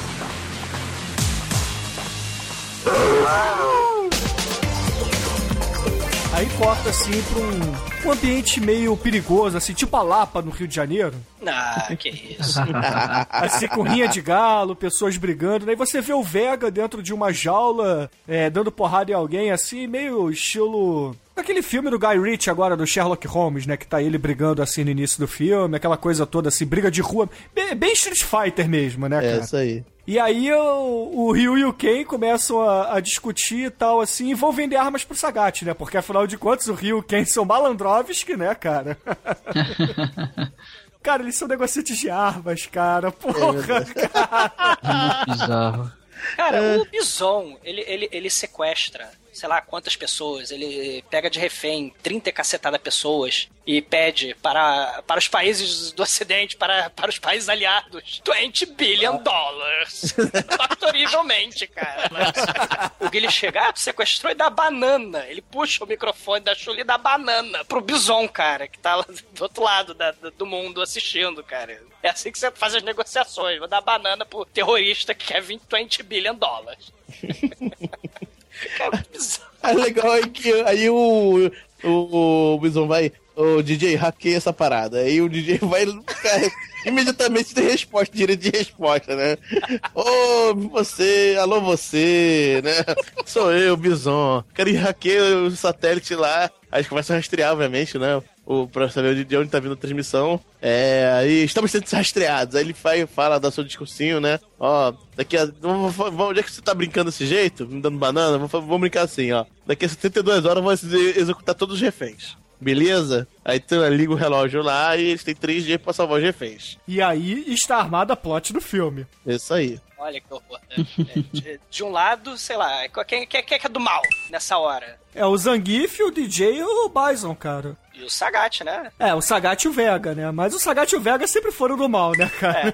Aí corta, assim, pra um, um ambiente meio perigoso, assim, tipo a Lapa, no Rio de Janeiro. Ah, que isso. Assim, com rinha de galo, pessoas brigando. Daí você vê o Vega dentro de uma jaula, é, dando porrada em alguém, assim, meio estilo... Aquele filme do Guy Ritchie agora, do Sherlock Holmes, né? Que tá ele brigando assim no início do filme, aquela coisa toda assim, briga de rua. Bem, bem Street Fighter mesmo, né, É cara? isso aí. E aí o, o Ryu e o Ken começam a, a discutir e tal, assim, e vão vender armas pro Sagat, né? Porque afinal de contas o Ryu e o Ken são malandrovski, né, cara? cara, eles são negociantes de armas, cara. Porra, cara. Muito bizarro. Cara, o Bison, ele, ele, ele sequestra, sei lá quantas pessoas, ele pega de refém 30 e cacetada pessoas e pede para, para os países do Ocidente, para, para os países aliados, 20 billion dollars. Factorivelmente, cara. o Guilherme chega, ah, sequestrou e dá banana. Ele puxa o microfone da Chuli e dá banana pro Bison, cara, que tá lá do outro lado da- do mundo assistindo, cara. É assim que você faz as negociações. Vou dar banana pro terrorista que quer 20, 20 billion dólares. cara. Aí legal aí que aí o, o, o Bison vai, o DJ hackeia essa parada. Aí o DJ vai cara, imediatamente ter resposta, direito de resposta, né? Ô, você, alô você, né? Sou eu, Bison. E hackeia o satélite lá. Aí eles começam a rastrear, obviamente, né? O, pra saber de- de onde tá vindo a transmissão. É, aí estamos sendo rastreados. Aí ele vai, fala, dá seu discursinho, né? Ó, daqui a. Onde é que você tá brincando desse jeito? Me dando banana? Vamos, vamos brincar assim, ó. Daqui a 72 horas exe- executar todos os reféns. Beleza? Aí tu liga o relógio lá e eles têm três dias pra salvar os reféns. E aí está armada a plot do filme. Isso aí. Olha que horror. né? É, de, de um lado, sei lá, quem, quem, quem é que é do mal nessa hora? É o Zangief, o DJ e o Bison, cara. E o Sagat, né? É, o Sagat e o Vega, né? Mas o Sagat e o Vega sempre foram do mal, né, cara?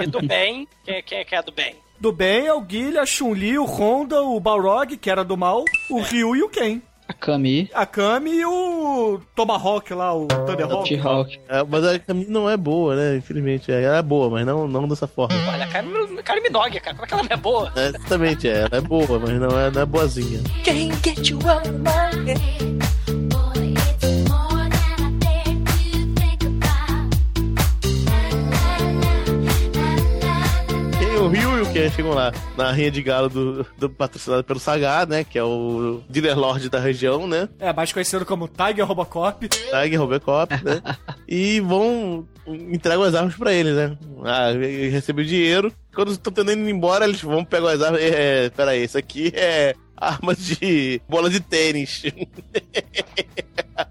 E do bem, quem, quem é que é do bem? Do bem é o Guilherme, a Chun-Li, o Honda, o Balrog, que era do mal, o Ryu e o Ken. A Kami. A Kami e o Tomahawk lá, o Thunderhawk. T-Hawk. É, mas a caminho não é boa, né? Infelizmente. Ela é boa, mas não, não dessa forma. Olha, cara, cara Minogue, cara. Como é que ela não é boa? É, exatamente, é. Ela é boa, mas não é, não é boazinha. Quem get you on my chegam lá na rinha de galo do, do patrocinado pelo Sagat, né? Que é o dealer lord da região, né? É, mais conhecido como Tiger Robocop. Tiger Robocop, né? e vão entregam as armas pra ele, né? Ah, ele recebe o dinheiro. Quando estão tentando ir embora, eles vão pegar as armas. É, peraí, isso aqui é arma de bola de tênis.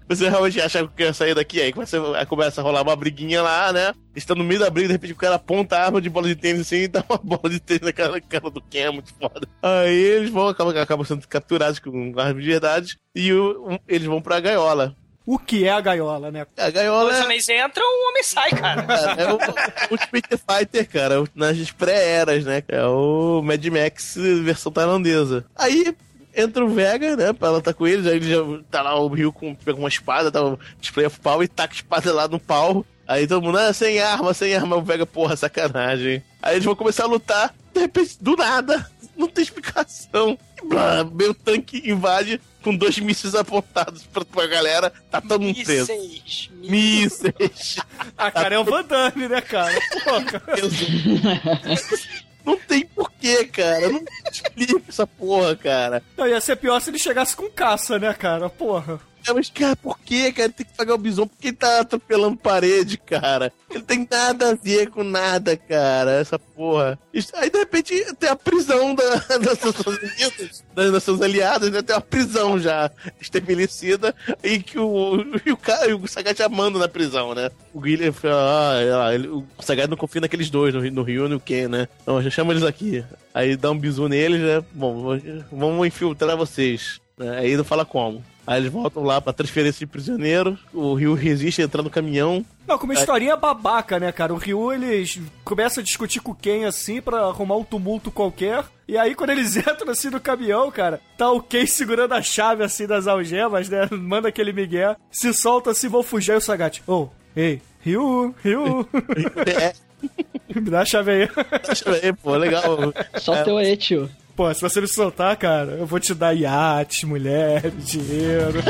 Você realmente acha que quer sair daqui? Aí começa, começa a rolar uma briguinha lá, né? Está no meio da briga, de repente o cara aponta a arma de bola de tênis assim e dá uma bola de tênis na cara, na cara do Ken, é muito foda. Aí eles vão, acabam, acabam sendo capturados com arma de verdade e o- eles vão pra gaiola. O que é a gaiola, né? A gaiola Os é, homens entram, o homem sai, cara. cara, é o, o Ultimate Fighter, cara, nas pré-eras, né? É o Mad Max versão tailandesa. Aí entra o Vega, né? Pra lutar com eles, aí ele já tá lá o Rio com pega uma espada, tá, display of pau e taca a espada lá no pau. Aí todo mundo, ah, sem arma, sem arma, o Vega, porra, sacanagem. Aí eles vão começar a lutar, de repente, do nada, não tem explicação. Blá, meio tanque invade com dois mísseis apontados pra, pra galera, tá todo mundo preso. Mísseis. Mísseis. Ah, cara, é o Van Damme, né, cara? Porra. Não tem porquê, cara. Não explica essa porra, cara. Não, ia ser pior se ele chegasse com caça, né, cara? Porra. É, Mas, cara, por que, cara? Tem que pagar o bison porque ele tá atropelando parede, cara. Ele tem nada a ver com nada, cara. Essa porra. Aí, de repente, tem a prisão da, das Nações Unidas, das Nações Aliadas, né? Tem uma prisão já estabelecida e que o, e o cara, e o Sagat já manda na prisão, né? O Guilherme fala, ah, ele- o Sagat não confia naqueles dois, no, Ryu e no Ken, né? Não, já chama eles aqui. Aí dá um bisu neles, né? Bom, vamos infiltrar vocês. né? Aí não fala como. Aí eles voltam lá pra transferência de prisioneiro. O Rio resiste entrando no caminhão. Não, com uma historinha babaca, né, cara? O Ryu, eles começam a discutir com quem assim pra arrumar um tumulto qualquer. E aí, quando eles entram assim no caminhão, cara, tá o Ken segurando a chave assim das algemas, né? Manda aquele migué, se solta assim, vão fugir. Aí o Sagat, ô, ei, Ryu, Ryu, É, me dá a chave aí. deixa eu ver, pô, legal. Só teu aí, tio. Pô, se você me soltar, cara, eu vou te dar iate, mulher, dinheiro.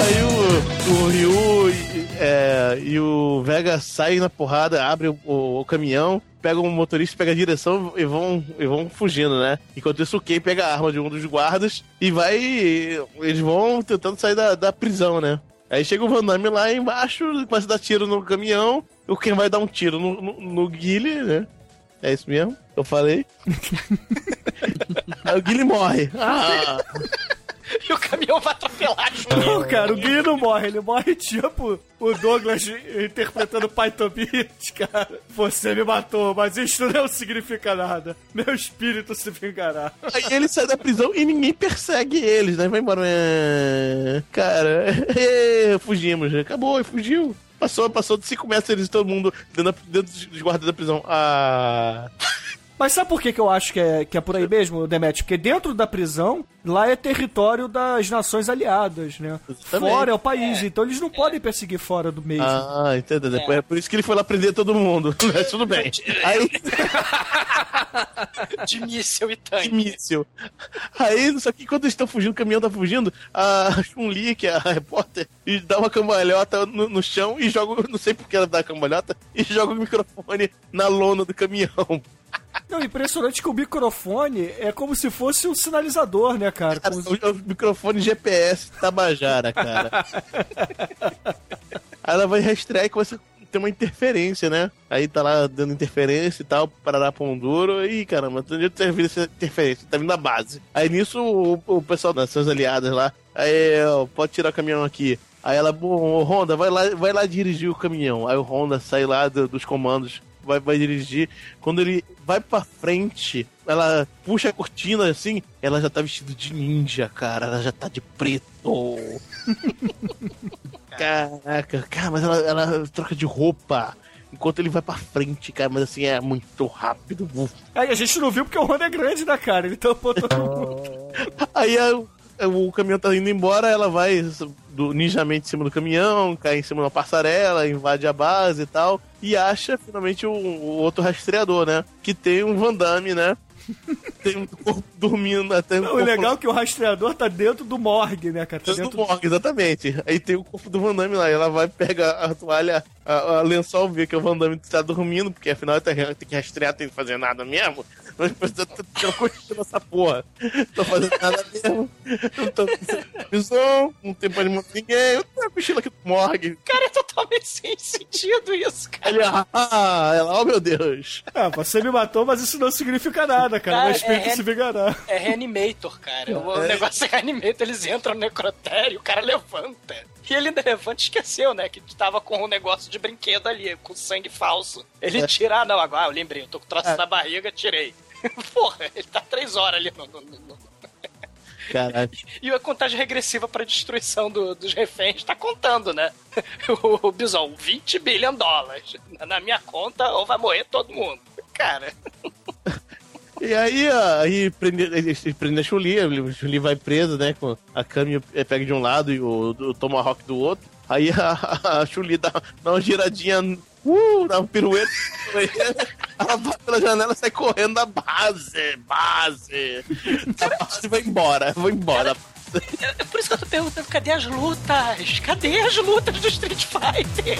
Aí o, o Ryu e, é, e o Vega saem na porrada, abrem o, o- o caminhão, pegam o motorista, pega a direção e vão, e vão fugindo, né? Enquanto isso, o Ken pega a arma de um dos guardas e vai. Eles vão tentando sair da, da prisão, né? Aí chega o Van Damme lá embaixo, começa a dar tiro no caminhão, o Ken vai dar um tiro no, no, no Guile, né? É isso mesmo? Eu falei. Aí o Guile morre. Ah! E o caminhão vai atropelar. Não, cara, o Gui não morre, ele morre tipo o Douglas interpretando Python Beat, cara. Você me matou, mas isso não significa nada. Meu espírito se vingará. Aí ele sai da prisão e ninguém persegue eles, né? Vai embora. É, Cara, é, fugimos. Acabou, fugiu. Passou, passou de cinco metros eles todo mundo dentro, dentro dos guardas da prisão. Ah. Mas sabe por que, que eu acho que é, que é por aí mesmo, Demet? Porque dentro da prisão, lá é território das nações aliadas, né? Exatamente. Fora é o país, então eles não podem perseguir fora do meio. Ah, entendeu? Depois É. por isso que ele foi lá prender todo mundo. Mas tudo bem. Aí, De míssel e tanque. de míssil. Aí, só que quando eles estão fugindo, o caminhão tá fugindo, a Chun-Li, que é a repórter, dá uma cambalhota no, no chão e joga, não sei por que ela dá a cambalhota, e joga o microfone na lona do caminhão. Não, impressionante que o microfone é como se fosse um sinalizador, né, cara? Cara, Com- o, microfone GPS Tabajara, cara. Aí ela vai reestrear e começa a tem uma interferência, né? Aí tá lá dando interferência e tal, parará pão duro. E caramba, onde tá vindo essa interferência? Tá vindo da base. Aí nisso o, o pessoal das suas aliadas lá, aí, ó, pode tirar o caminhão aqui. Aí ela, bom, Honda, vai lá, vai lá dirigir o caminhão. Aí o Honda sai lá do- dos comandos, vai, vai dirigir. Quando ele vai pra frente, ela puxa a cortina assim, ela já tá vestida de ninja, cara. Ela já tá de preto. Caraca, cara, mas ela, ela troca de roupa. Enquanto ele vai pra frente, cara, mas assim, é muito rápido. Aí a gente não viu porque o Honda é grande, né, cara? Ele tampou todo mundo. Aí a- o caminhão tá indo embora, ela vai do, ninjamente em cima do caminhão, cai em cima uma passarela, invade a base e tal, e acha finalmente o, o outro rastreador, né? Que tem um Van Damme, né? tem um corpo dormindo até um O corpo legal é que o rastreador tá dentro do morgue, né, cara? Tá dentro dentro do morgue, exatamente. Aí tem o corpo do Van Damme lá, e ela vai pegar a toalha, a, a lençol, ver que o Van Damme tá dormindo, porque afinal tá- tem que rastrear, tem que fazer nada mesmo. Uma coisa nessa porra. Tô fazendo nada mesmo. Não tô visão, não tem pra animar ninguém. Eu tenho a mochila aqui do morgue. Cara, é totalmente sem sentido isso, cara. Ele, ah, ela, oh meu Deus. Ah, você me matou, mas isso não significa nada, cara. Cara, Meu espírito é- se vingará. É reanimator, cara. O É. negócio é reanimator, eles entram no necrotério, o cara levanta. E ele ainda levanta e esqueceu, né? Que tava com um negócio de brinquedo ali, com sangue falso. Ele É. tira, ah, não, agora eu lembrei, eu tô com troço É. na barriga, tirei. Porra, ele tá três horas ali no- no- no- no, Caralho. E a contagem regressiva pra destruição do- dos reféns tá contando, né? O, o Bison, 20 bilhões de dólares. Na minha conta, ou vai morrer todo mundo. Cara, E aí, ó, aí prende, ele prende a Chuli, a Chuli vai presa, né? Com a Kami pega de um lado e o, o Tomahawk do outro. Aí a, a Chuli dá, dá uma giradinha, uh, dá um pirueta. ela vai pela janela e sai correndo da base. Base. A base vai embora, vai embora. é por isso que eu tô perguntando, cadê as lutas? Cadê as lutas do Street Fighter?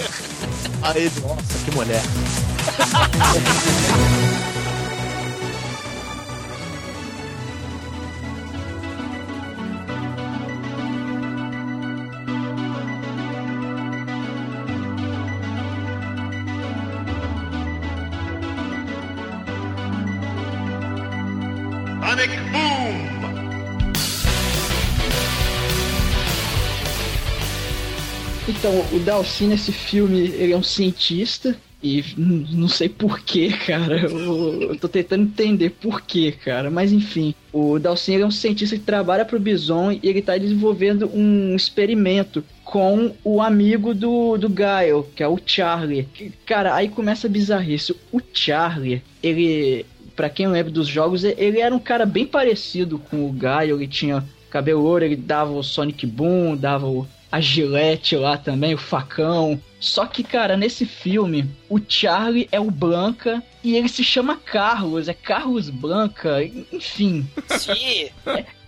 Aí, nossa, que mulher. Então, o Dalsin nesse filme, ele é um cientista e não sei porquê, cara. Eu, eu tô tentando entender porquê, cara. Mas enfim, o Dalsin ele é um cientista que trabalha pro Bison e ele tá desenvolvendo um experimento com o amigo do, do Gael, que é o Charlie. Cara, aí começa a bizarrice. O Charlie, ele, Pra quem lembra dos jogos, ele era um cara bem parecido com o Gaio, ele tinha cabelo louro, ele dava o Sonic Boom, dava o, a gilete lá também, o facão. Só que, cara, nesse filme, o Charlie é o Blanca e ele se chama Carlos, é Carlos Blanca, enfim. Sim,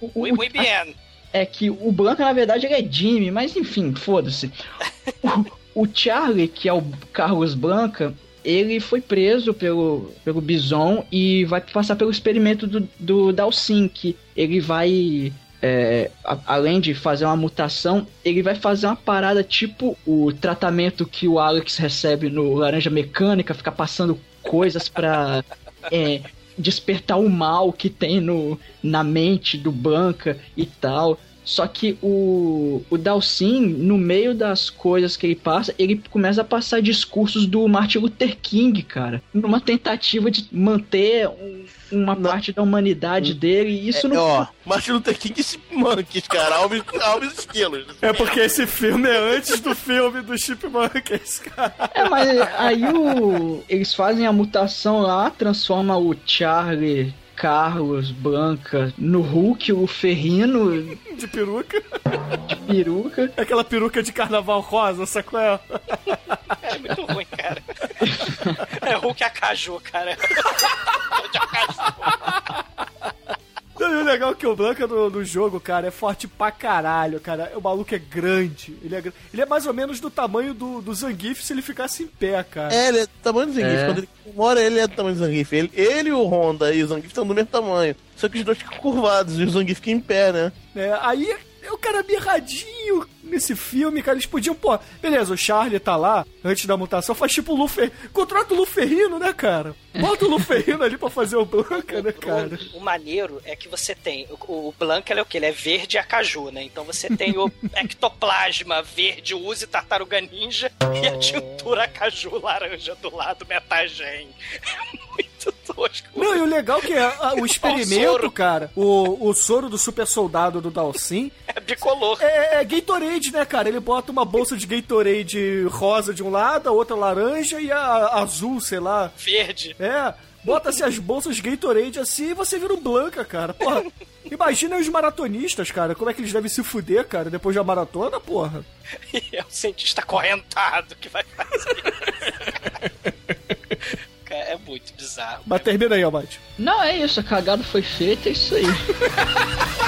O, oui, oui, bien. é que o Blanca, na verdade, ele é Jimmy, mas enfim, foda-se. O, o Charlie, que é o Carlos Blanca, ele foi preso pelo, pelo Bison e vai passar pelo experimento do, do Dalsin, que ele vai. É, a- além de fazer uma mutação, ele vai fazer uma parada tipo o tratamento que o Alex recebe no Laranja Mecânica, ficar passando coisas pra é, despertar o mal que tem no, na mente do Blanca e tal. Só que o, o Dalsin, no meio das coisas que ele passa, ele começa a passar discursos do Martin Luther King, cara. Numa tentativa de manter um- uma parte da humanidade dele. E isso É, não. ó, Martin Luther King e esse Monkeys, cara. Alves, Alves Esquilos. É porque esse filme é antes do filme do Chipmunks, cara. É, mas aí o, eles fazem a mutação lá, transforma o Charlie, Carlos, Blanca no Hulk, o Ferrino De peruca. de peruca. É aquela peruca de carnaval rosa, sacou? É? É muito ruim, cara. É Hulk Acaju, cara. De Acaju. Não, e o legal é que o Blanca no, no jogo, cara, é forte pra caralho, cara. O maluco é grande. Ele é, ele é mais ou menos do tamanho do, do Zangief se ele ficasse em pé, cara. É, ele é do tamanho do Zangief. É. Quando ele mora, ele é do tamanho do Zangief. Ele, ele e o Honda e o Zangief estão do mesmo tamanho. Só que os dois ficam curvados e o Zangief fica em pé, né? É, aí é o cara mirradinho, nesse filme, cara. Eles podiam, pô, beleza, o Charlie tá lá antes da mutação, faz tipo o Lufer. Contrata o Luferrino, né, cara? Bota o Luferrino ali pra fazer o Blanca, né, cara? O, o maneiro é que você tem. O, o Blanca ele é o que? Ele é verde acaju, né? Então você tem o ectoplasma verde, use tartaruga ninja e a tintura acaju laranja do lado, metagen. É muito tosco. Não, e o legal que é a- o experimento, soro. cara, o, o soro do super soldado do Dalsin É bicolor. é, é Gatorade, né, cara? Ele bota uma bolsa de Gatorade rosa de um lado, a outra laranja e a azul, sei lá. Verde. É, bota-se as bolsas Gatorade assim e você vira um Blanca, cara. Porra, imagina os maratonistas, cara, como é que eles devem se fuder, cara, depois da maratona, porra. E é o cientista correntado que vai fazer. É muito bizarro. Mas termina aí, Almighty. Não, é isso, a cagada foi feita, é isso aí.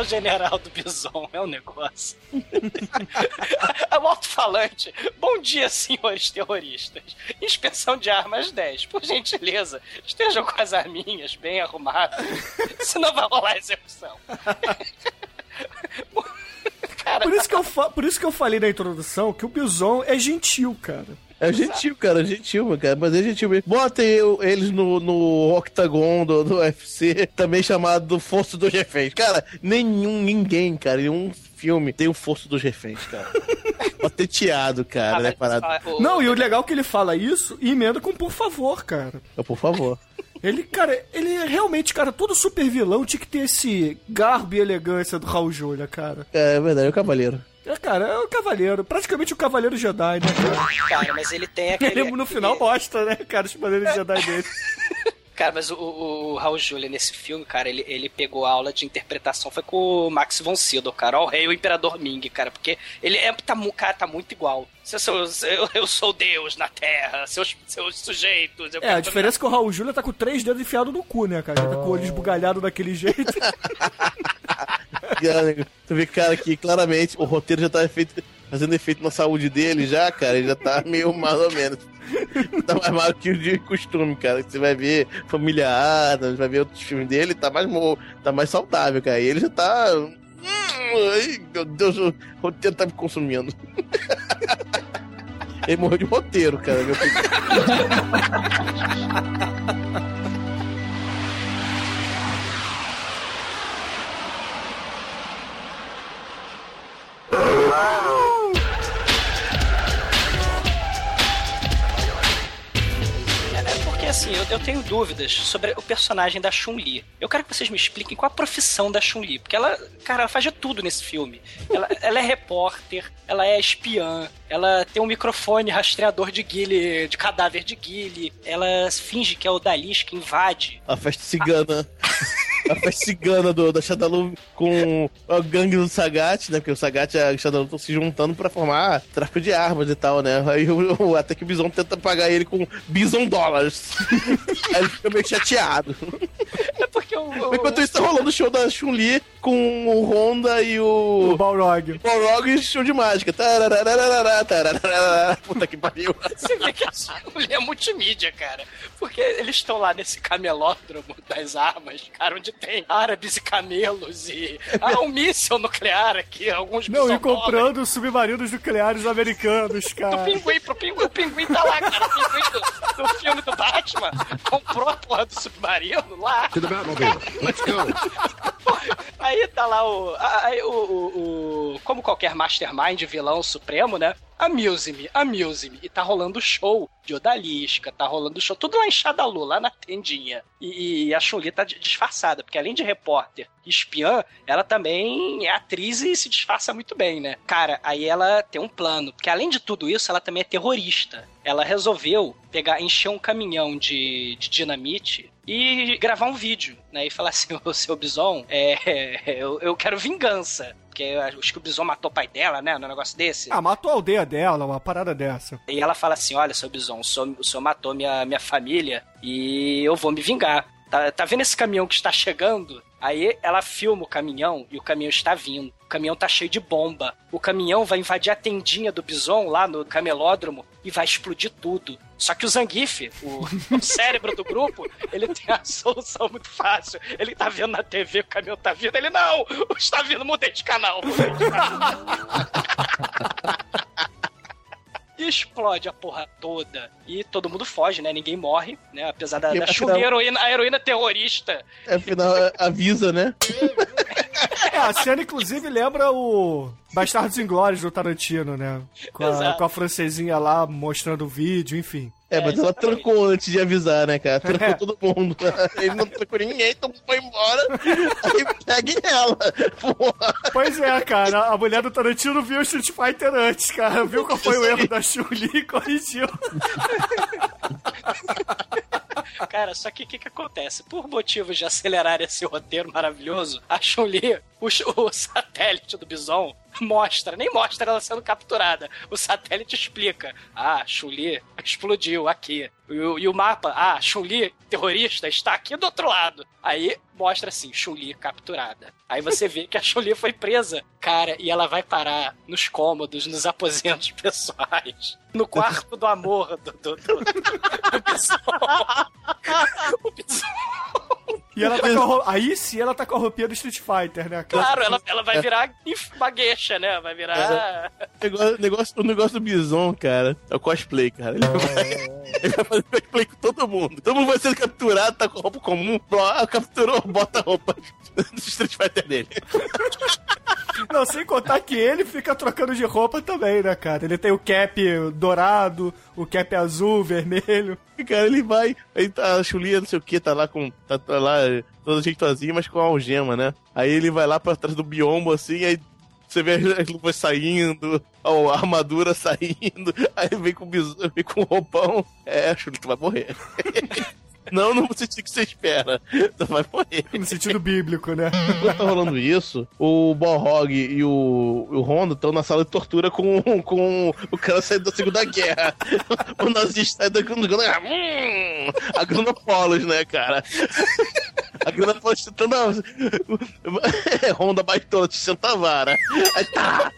o quartel-general do Bison é um negócio. é o alto-falante. Bom dia, senhores terroristas. Inspeção de armas 10. Por gentileza, estejam com as arminhas bem arrumadas. Senão vai rolar execução. Por isso, que eu por isso que eu falei na introdução que o Bison é gentil, cara. É gentil, cara, gentil, meu cara, mas é gentil mesmo. Botem eu- eles no, no octagon do, do UFC, também chamado do Força dos Reféns. Cara, nenhum, ninguém, cara, nenhum filme tem o Força dos Reféns, cara. Patenteado, cara, ah, né, parado. o- Não, e o legal é que ele fala isso e emenda com por favor, cara. Por favor. Ele, cara, ele é realmente, cara, todo super vilão tinha que ter esse garbo e elegância do Raul Júlia, cara. É, é verdade, é o Cavaleiro. É, cara, é o cavaleiro, praticamente o cavaleiro Jedi, né, cara? Cara, mas ele tem aquele. Ele no final mostra, né, cara, os poderes Jedi dele. Cara, mas o, o, o Raul Julia nesse filme, cara, ele, ele pegou a aula de interpretação, foi com o Max von Sydow, cara, ó, o rei e o imperador Ming, cara, porque ele é, tá, cara, tá muito igual. Eu sou, eu, eu sou Deus na Terra, seus, seus sujeitos. eu É, a diferença é que o Raul Júlia tá com três dedos enfiados no cu, né, cara? Ele tá com o olho esbugalhado daquele jeito. Tu vê, cara, que claramente o roteiro já tá efeito, fazendo efeito na saúde dele já, cara, ele já tá meio mais ou menos. Tá mais mal que o de costume, cara. Você vai ver Família Adams, vai ver outros filmes dele, tá mais, mo- tá mais saudável, cara. E ele já tá. Hum, Ai, meu Deus, o roteiro tá me consumindo. Ele morreu de roteiro, cara. Meu assim, eu, eu tenho dúvidas sobre o personagem da Chun-Li. Eu quero que vocês me expliquem qual a profissão da Chun-Li. Porque ela, cara, ela faz de tudo nesse filme. Ela, ela é repórter, ela é espiã, ela tem um microfone rastreador de guile, de cadáver de guile, ela finge que é o Dalis que invade. A festa cigana. A festa cigana do, da Shadalu com a gangue do Sagat, né? Porque o Sagat e a Shadalu estão se juntando pra formar tráfico de armas e tal, né? Aí o- até que o Bison tenta pagar ele com Bison dólares. Aí ele fica meio chateado. É porque o. o- Enquanto isso, tá rolando o show da Chun-Li com o Honda e o. o Balrog. Balrog e show de mágica. Tararararara, tarararara. Puta que pariu. Você vê que a mulher é multimídia, cara. Porque eles estão lá nesse camelódromo das armas, cara, onde tem árabes e camelos e. Ah, um míssil nuclear aqui, alguns Não, e comprando submarinos nucleares americanos, Do cara. pinguim pro pinguim. O pinguim tá lá, cara. O pinguim do, do filme do Batman comprou a porra do submarino lá. To the Batmobile. Let's go. Aí tá lá o. Aí o, o, o- Como qualquer mastermind, vilão supremo, né? Amuse-me, amuse-me. E tá rolando show de Odalisca, tá rolando show. Tudo lá em Shadalu, lá na tendinha. E, e a Chun-Li tá di- disfarçada, porque além de repórter espiã, ela também é atriz e se disfarça muito bem, né? Cara, aí ela tem um plano. Porque além de tudo isso, ela também é terrorista. Ela resolveu pegar, encher um caminhão de, de dinamite e gravar um vídeo, né? E falar assim, o seu Bison, é, eu, eu quero vingança. Porque acho que o Bison matou o pai dela, né? No negócio desse. Ah, matou a aldeia dela, uma parada dessa. E ela fala assim: Olha, seu Bison, o senhor, o senhor matou minha, minha família e eu vou me vingar. Tá, tá vendo esse caminhão que está chegando? Aí ela filma o caminhão e o caminhão está vindo. caminhão tá cheio de bomba. O caminhão vai invadir a tendinha do Bison lá no camelódromo e vai explodir tudo. Só que o Zangief, o, o cérebro do grupo, ele tem a solução muito fácil. Ele tá vendo na TV, o caminhão tá vindo, ele não! Está vindo, mudei de canal. Mudei de canal. E explode a porra toda. E todo mundo foge, né? Ninguém morre, né? Apesar da, E da afinal- chuva heroína, a heroína terrorista. Afinal, avisa, né? É, a cena, inclusive, lembra o Bastardos Inglórios do Tarantino, né? Com a, com a francesinha lá mostrando o vídeo, enfim. É, mas ela trancou antes de avisar, né, cara? Trancou É. todo mundo. Ele não trancou ninguém, então foi embora. Aí pegue ela. Porra. Pois é, cara, a mulher do Tarantino viu o Street Fighter antes, cara. Viu qual foi o erro da Chun-Li e corrigiu. Cara, só que o que, que acontece? Por motivos de acelerar esse roteiro maravilhoso, a Chun-Li, o, o satélite do Bison, mostra, nem mostra ela sendo capturada. O satélite explica. Ah, Chun-Li explodiu aqui. E o, e o mapa, ah, Chun-Li, terrorista, está aqui do outro lado. Aí mostra assim, Chun-Li capturada. Aí você vê que a Chun-Li foi presa, cara, e ela vai parar nos cômodos, nos aposentos pessoais. No quarto do amor do, do, do, do Bison. O Bison E ela tá com a roupa... Aí sim ela tá com a roupinha do Street Fighter, né, cara? Claro, ela, ela vai virar inf- uma gueixa, né? Vai virar. O negócio, o negócio- o negócio do Bison, cara, é o cosplay, cara. Ele vai, ele vai fazer cosplay com todo mundo. Todo mundo vai sendo capturado, tá com roupa comum. Ah, capturou, bota a roupa do Street Fighter dele. Não, sem contar que ele fica trocando de roupa também, né, cara? Ele tem o cap dourado, o cap azul, vermelho. E, Cara, ele vai. Aí tá a Chulia, não sei o que, tá lá com. Tá, tá lá toda jeitosinha, mas com a algema, né? Aí ele vai lá pra trás do biombo assim, aí você vê as luvas saindo, a armadura saindo, aí vem com, biso, vem com o roupão. É, Chulia, tu vai morrer. Não no sentido que você espera. Tu vai morrer. No sentido bíblico, né? Enquanto tá rolando isso, o Balrog e o, o Rondo estão na sala de tortura com, com o cara saindo da Segunda Guerra. o nazista sai da Segunda Guerra. Hum, Polos, né, cara? A Grana Polos tentando. É, Honda baitola, te senta a vara. Aí tá.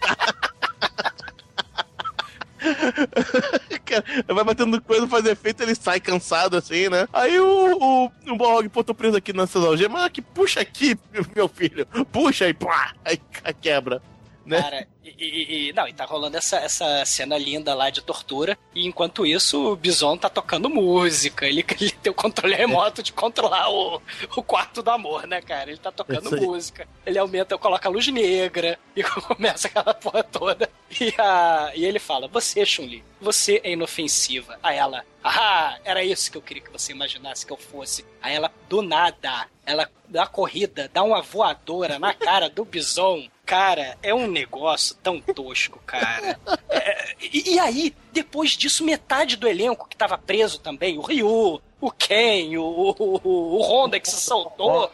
Vai batendo coisa, faz efeito, ele sai cansado assim, né? Aí o, o, o Balrog, pô, tô preso aqui nessas algemas, ah, que puxa aqui, meu filho, puxa aí, pá, aí quebra, né? Cara, e, e- Não, e tá rolando essa, essa cena linda lá de tortura. E enquanto isso, o Bison tá tocando música. Ele, ele tem o controle remoto de controlar o, o quarto do amor, né, cara? Ele tá tocando música. Ele aumenta, coloca a luz negra e começa aquela porra toda. E, a, e ele fala: Você, Chun-Li, você é inofensiva. Aí ela. Ah, era isso que eu queria que você imaginasse que eu fosse. Aí ela, do nada, ela dá corrida, dá uma voadora na cara do Bison. Cara, é um negócio tão tosco, cara. É, e, e aí, depois disso, metade do elenco que tava preso também, o Ryu, o Ken, o, o, o Honda que se soltou,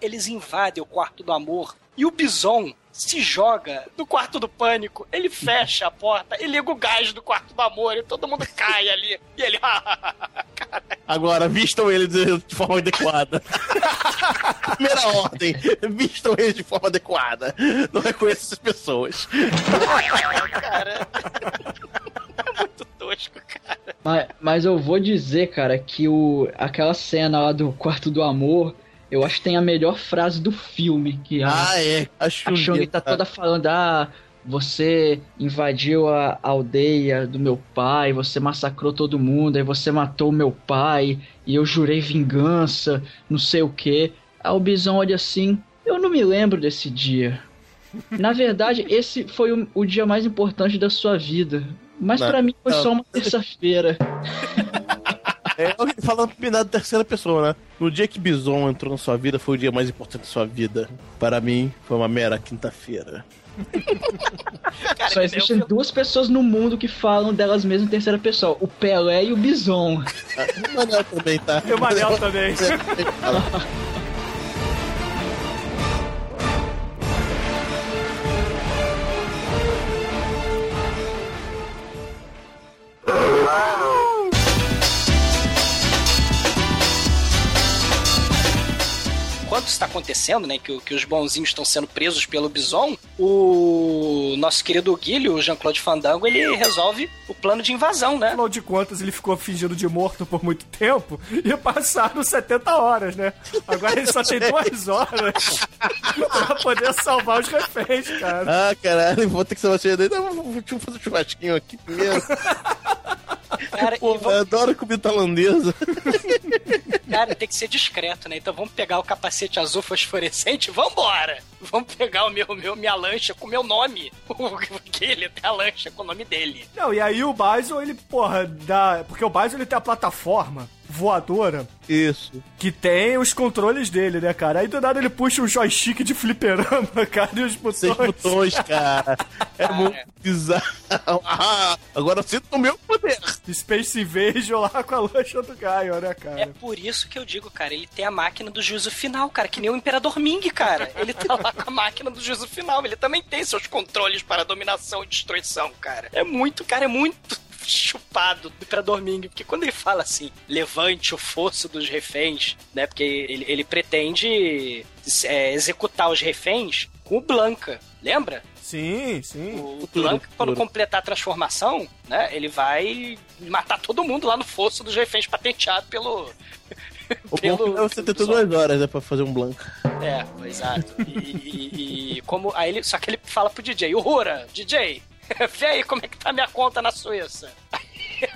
eles invadem o quarto do amor. E o Bison se joga no quarto do pânico, ele fecha a porta, ele liga o gás do quarto do amor e todo mundo cai ali. E ele. Agora, vistam ele de, de forma adequada. Primeira ordem, vistam ele de forma adequada. Não reconheça essas pessoas. cara. É muito tosco, cara. Mas, mas eu vou dizer, cara, que o, aquela cena lá do quarto do amor, eu acho que tem a melhor frase do filme. Que a, Ah, é. A a Chun-Li, Chun-Li tá toda falando, ah, você invadiu a aldeia do meu pai, você massacrou todo mundo, aí você matou o meu pai, e eu jurei vingança, não sei o que. Aí o Bison olha assim, eu não me lembro desse dia. Na verdade, esse foi o, o dia mais importante da sua vida. Mas pra mim foi não. só uma terça-feira. É, falando na terceira pessoa, né? No dia que Bison entrou na sua vida, foi o dia mais importante da sua vida. Para mim, foi uma mera quinta-feira. Cara, Só existem duas pessoas no mundo que falam delas mesmas em terceira pessoa: o Pelé e o Bison. O Manel também, tá? E o Manel também. enquanto isso tá acontecendo, né, que, que os bonzinhos estão sendo presos pelo Bison, o nosso querido Guilho, o Jean-Claude Fandango, ele resolve o plano de invasão, né? Afinal de contas, ele ficou fingindo de morto por muito tempo e passaram 70 horas, né? Agora ele só tem duas horas pra poder salvar os reféns, cara. Ah, caralho, vou ter que salvar. Não, vou- deixa eu fazer um churrasquinho aqui primeiro. Cara, Pô, e vamos- eu adoro comida tailandesa. Cara, tem que ser discreto, né? Então vamos pegar o capacete azul fosforescente, vambora! Vamos pegar o meu, meu minha lancha com o meu nome. O Guilherme tem a lancha com o nome dele. Não, e aí o Bison, ele, porra, dá. Porque o Bison ele tem a plataforma voadora Isso. que tem os controles dele, né, cara? Aí do nada ele puxa um joystick de fliperama, cara, e os botões. Seis botões, cara. É muito bizarro. Ah, agora eu sinto o meu poder. Space Invasion lá com a lancha do Gaio, né, É cara? por isso que eu digo, cara, ele tem a máquina do juízo final, cara, que nem o Imperador Ming, cara. Ele tá lá com a máquina do juízo final. Ele também tem seus controles para dominação e destruição, cara. É muito, cara, é muito chupado do Imperador Ming, porque quando ele fala assim, levante o fosso dos reféns, né, porque ele, ele pretende é, executar os reféns com o Blanca, lembra? Sim, sim. O Blanca, quando futuro. completar a transformação, né, ele vai matar todo mundo lá no fosso dos reféns patenteado pelo... O bom é que você ter duas horas né, pra fazer um blanco. É, exato. E, e- e como. Aí ele, só que ele fala pro DJ, Uhura, DJ, vê aí como é que tá a minha conta na Suíça.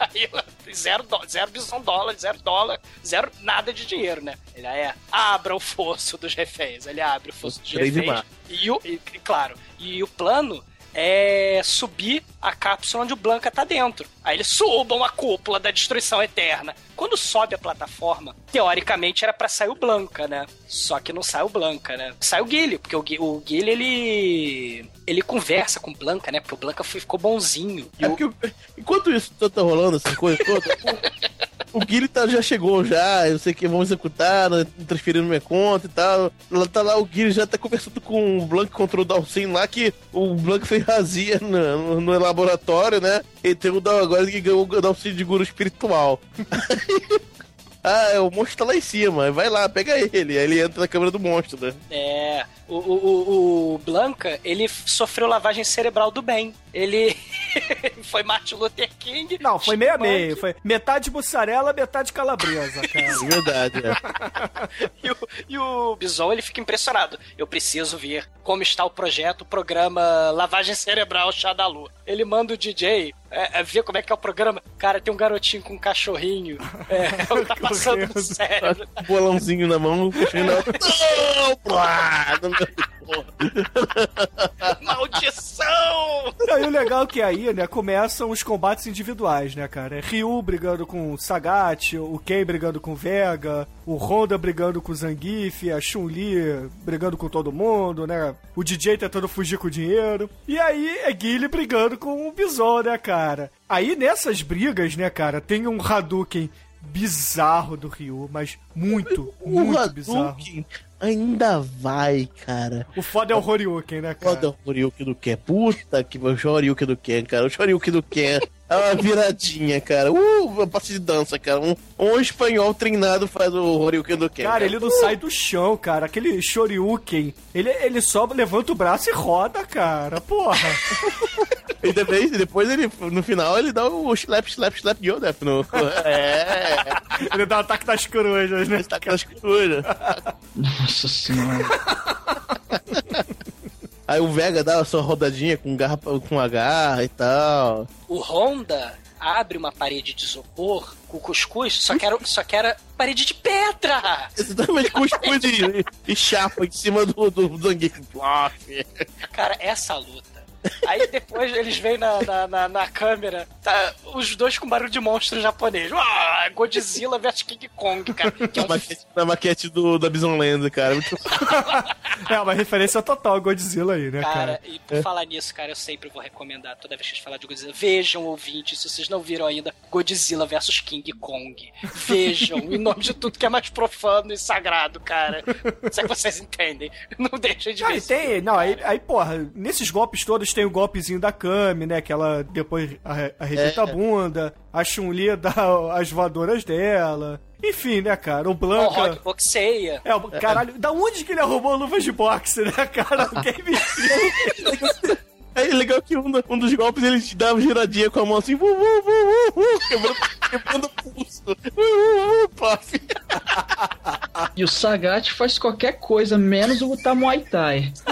Aí, zero, dó- zero bison dólar, zero dólar, zero nada de dinheiro, né? Ele é, abra o fosso dos reféns. Ele abre o fosso dos e reféns. E, o, e, claro, e o plano é subir a cápsula onde o Blanca tá dentro. Aí eles subam a cúpula da destruição eterna. Quando sobe a plataforma, teoricamente era pra sair o Blanca, né? Só que não sai o Blanca, né? Sai o Guile, porque o, Gui- o Guile, ele... Ele conversa com o Blanca, né? Porque o Blanca ficou bonzinho. É o- porque, enquanto isso tá, tá rolando, essa coisa toda, o, Guilherme tá, já chegou já, eu sei que vamos executar, né, transferindo minha conta e tal. Lá tá lá, o Guilherme já tá conversando com o Blanc contra o Dalcin lá, que o Blanc fez razia no, no laboratório, né? E tem o Dal agora que ganhou o Dalcin de guru espiritual. Ah, o monstro tá lá em cima, vai lá, pega ele. Aí ele entra na câmera do monstro, né? É, o, o, o, Blanca, ele sofreu lavagem cerebral do bem. Ele foi Martin Luther King. Não, foi meio a chipmunk, meio. Foi metade mussarela, metade calabresa, cara. É verdade, é. E o, e o Bison, ele fica impressionado. Eu preciso ver como está o projeto, o programa Lavagem Cerebral Shadalu. Ele manda o DJ é, é, ver como é que é o programa. Cara, tem um garotinho com um cachorrinho. É, tá passando no cérebro. Um bolãozinho na mão, puxando na... Não, no meu. Maldição! E o legal é que aí, né, começam os combates individuais, né, cara? É Ryu brigando com o Sagat, o Ken brigando com o Vega, o Honda brigando com o Zangief, a Chun-Li brigando com todo mundo, né? O DJ tentando fugir com o dinheiro. E aí é Guile brigando com o Bison, né, cara? Aí nessas brigas, né, cara, tem um Hadouken bizarro do Ryu, mas muito, O muito bizarro. Hadouken ainda vai, cara. O foda é o Horyuken, né, cara? Foda o Shoryuken do Ken. Puta que o Shoryuken do Ken, cara. O Shoryuken do Ken é uma viradinha, cara. Uh, uma parte de dança, cara. Um, um espanhol treinado faz o Shoryuken do Ken. Cara, ele não sai do chão, cara. Aquele Shoryuken, ele, ele só levanta o braço e roda, cara. Porra. E depois, depois ele, no final, ele dá o slap, slap, slap Yodef no... É, Ele dá o ataque das corujas, né? está com as corujas. Nossa senhora. Aí o Vega dá a sua rodadinha com garra, com a garra e tal. O Honda abre uma parede de isopor com cuscuz, só que era, só que era parede de pedra! Exatamente, cuscuz e, e chapa em cima do, do Zangief. Cara, essa luta. Aí depois eles veem na, na, na, na câmera, tá, os dois com barulho de monstro japonês. Ah, Godzilla vs King Kong, cara. Que é um maquete, na maquete do, da Bison Land, cara. Muito... É uma referência total ao Godzilla aí, né, Cara, cara? e por falar nisso, cara, eu sempre vou recomendar, toda vez que a gente falar de Godzilla, vejam, ouvintes, se vocês não viram ainda, Godzilla vs King Kong. Vejam, em nome de tudo que é mais profano e sagrado, cara. Se é que vocês entendem. Não deixem de Ah, ver e tem, filme, não, aí, aí, porra, nesses golpes todos tem o golpezinho da Kami, né? Que ela depois arre- arrebenta É. a bunda, a Chun-Li dá as voadoras dela. Enfim, né, cara? O O Blanca. Rock boxeia. É, o caralho, da onde que ele arrumou luvas de boxe, né, cara? Alguém me explica. É legal que um, um dos golpes ele te dá uma giradinha com a mão assim, vu, vu, vu, vu, quebrando, quebrando o pulso. Paf. E o Sagat faz qualquer coisa, menos o lutar Muay Thai.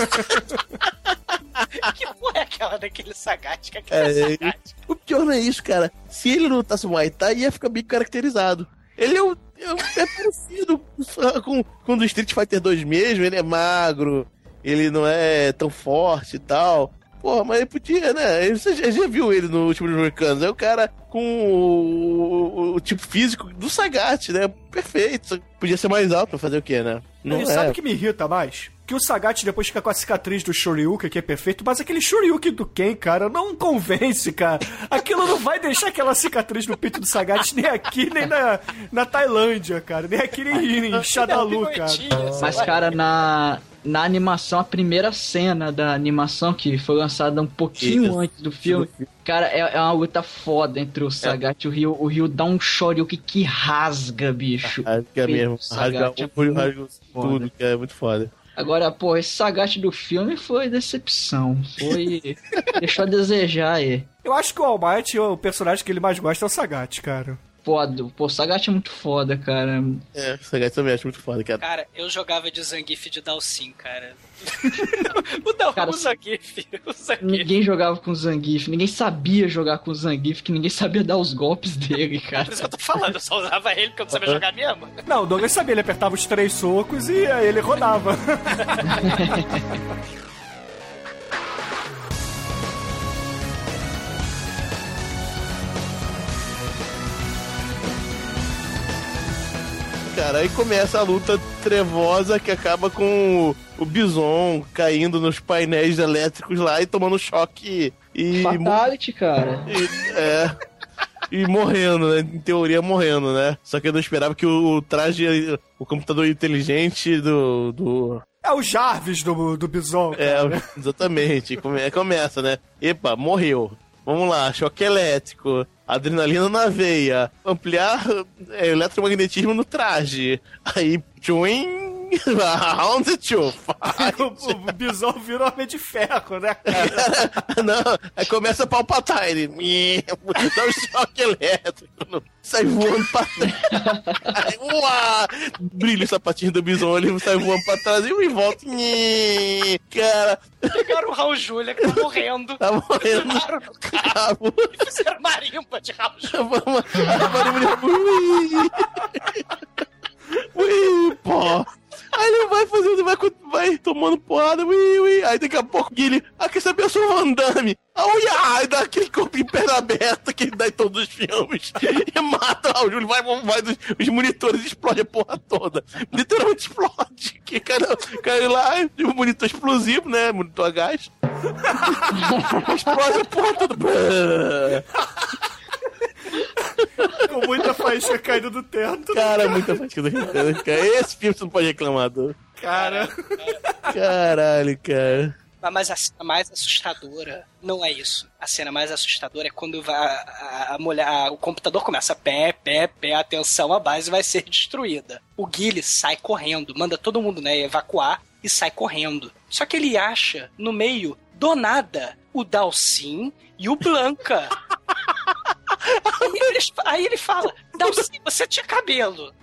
Que porra é aquela daquele Sagat? Que aquele É, Sagat? o pior não é isso, cara. Se ele lutasse Muay Thai, ia ficar bem caracterizado. Ele é, um, é, um- é parecido com, com o do Street Fighter 2 mesmo, ele é magro, ele não é tão forte e tal. Porra, mas ele podia, né? Você já, já viu ele no último dos Americanos. É o cara com o, o- o tipo físico do Sagat, né? Perfeito. Podia ser mais alto pra fazer o quê, né? Não e é. sabe o que me irrita mais? Que o Sagat depois fica com a cicatriz do Shoryuken, que é perfeito, mas aquele Shoryuken do Ken, cara, não convence, cara. Aquilo não vai deixar aquela cicatriz no peito do Sagat nem aqui, nem na, na Tailândia, cara. Nem aqui nem em Shadalu, cara. Mas, cara, na, na animação, a primeira cena da animação, que foi lançada um pouquinho Isso. antes do filme, cara, é, é uma luta foda entre o Sagat e o Rio. O Rio dá um Shoryuken que rasga, bicho. Rasga mesmo. Rasga é o olho, rasga tudo, que é muito foda. Agora, pô, esse Sagat do filme foi decepção. Foi. deixou a desejar aí. Eu acho que o All Might, o personagem que ele mais gosta é o Sagat, cara. Foda. Pô, o Sagat é muito foda, cara. É, o Sagat também acho muito foda, cara. Cara, eu jogava de Zangief de Dalsin, cara. o, Dal, Cara, o Zangief, o Zangief. Ninguém jogava com o Zangief, ninguém sabia jogar com o Zangief, que ninguém sabia dar os golpes dele, cara. Por isso que eu tô falando, eu só usava ele porque eu não sabia jogar mesmo. Não, o Douglas sabia, ele apertava os três socos e aí ele rodava. Cara, aí começa a luta trevosa que acaba com o, o Bison caindo nos painéis elétricos lá e tomando choque e. Fatality, cara. e- é. E morrendo, né? Em teoria morrendo, né? Só que eu não esperava que o traje, o computador inteligente do. do É o Jarvis do, do Bison. é, cara. exatamente. Come- começa, né? Epa, morreu. Vamos lá, choque elétrico, adrenalina na veia, ampliar é, eletromagnetismo no traje. Aí, twin, round two, five. o, o Bison virou homem de ferro, né, cara? Não, aí começa a Palpatine. Dá um choque elétrico. Sai voando pra trás. Aí, uá, brilha o sapatinho do bison, ele sai voando pra trás e volta. Cara, Pegaram o Raul Júlia, que tá morrendo. tá morrendo. Pegaram no carro Cabo. e fizeram marimba de Raul Júlia. Vamos, a barulho de ui. Ui, pô. Aí ele vai fazendo, vai, vai tomando porrada, ui, ui. Aí daqui a pouco ele, ah, quer saber, eu sou o Van Damme. Ah, ui, ai, dá aquele corpo em perna aberta que ele dá em todos os filmes. E mata o Júlio, vai, vai, dos, os monitores explodem a porra toda. Literalmente explode. Que cara, cai lá, o monitor explosivo, né? Monitor a gás. explode a porra toda. Com muita faísca caindo do teto. Cara, muita fatica do Ricardo. Cara, Esse filme você não pode reclamar, do. Cara. Caralho, cara. Mas a cena mais assustadora não é isso. A cena mais assustadora é quando vai- a, a mulher, a- o computador começa pé, pé, pé, atenção, a base vai ser destruída. O Guile sai correndo, manda todo mundo né, evacuar e sai correndo. Só que ele acha, no meio, do nada, o Dalcin e o Blanca. aí, eles- aí ele fala, Dalcin, você tinha cabelo.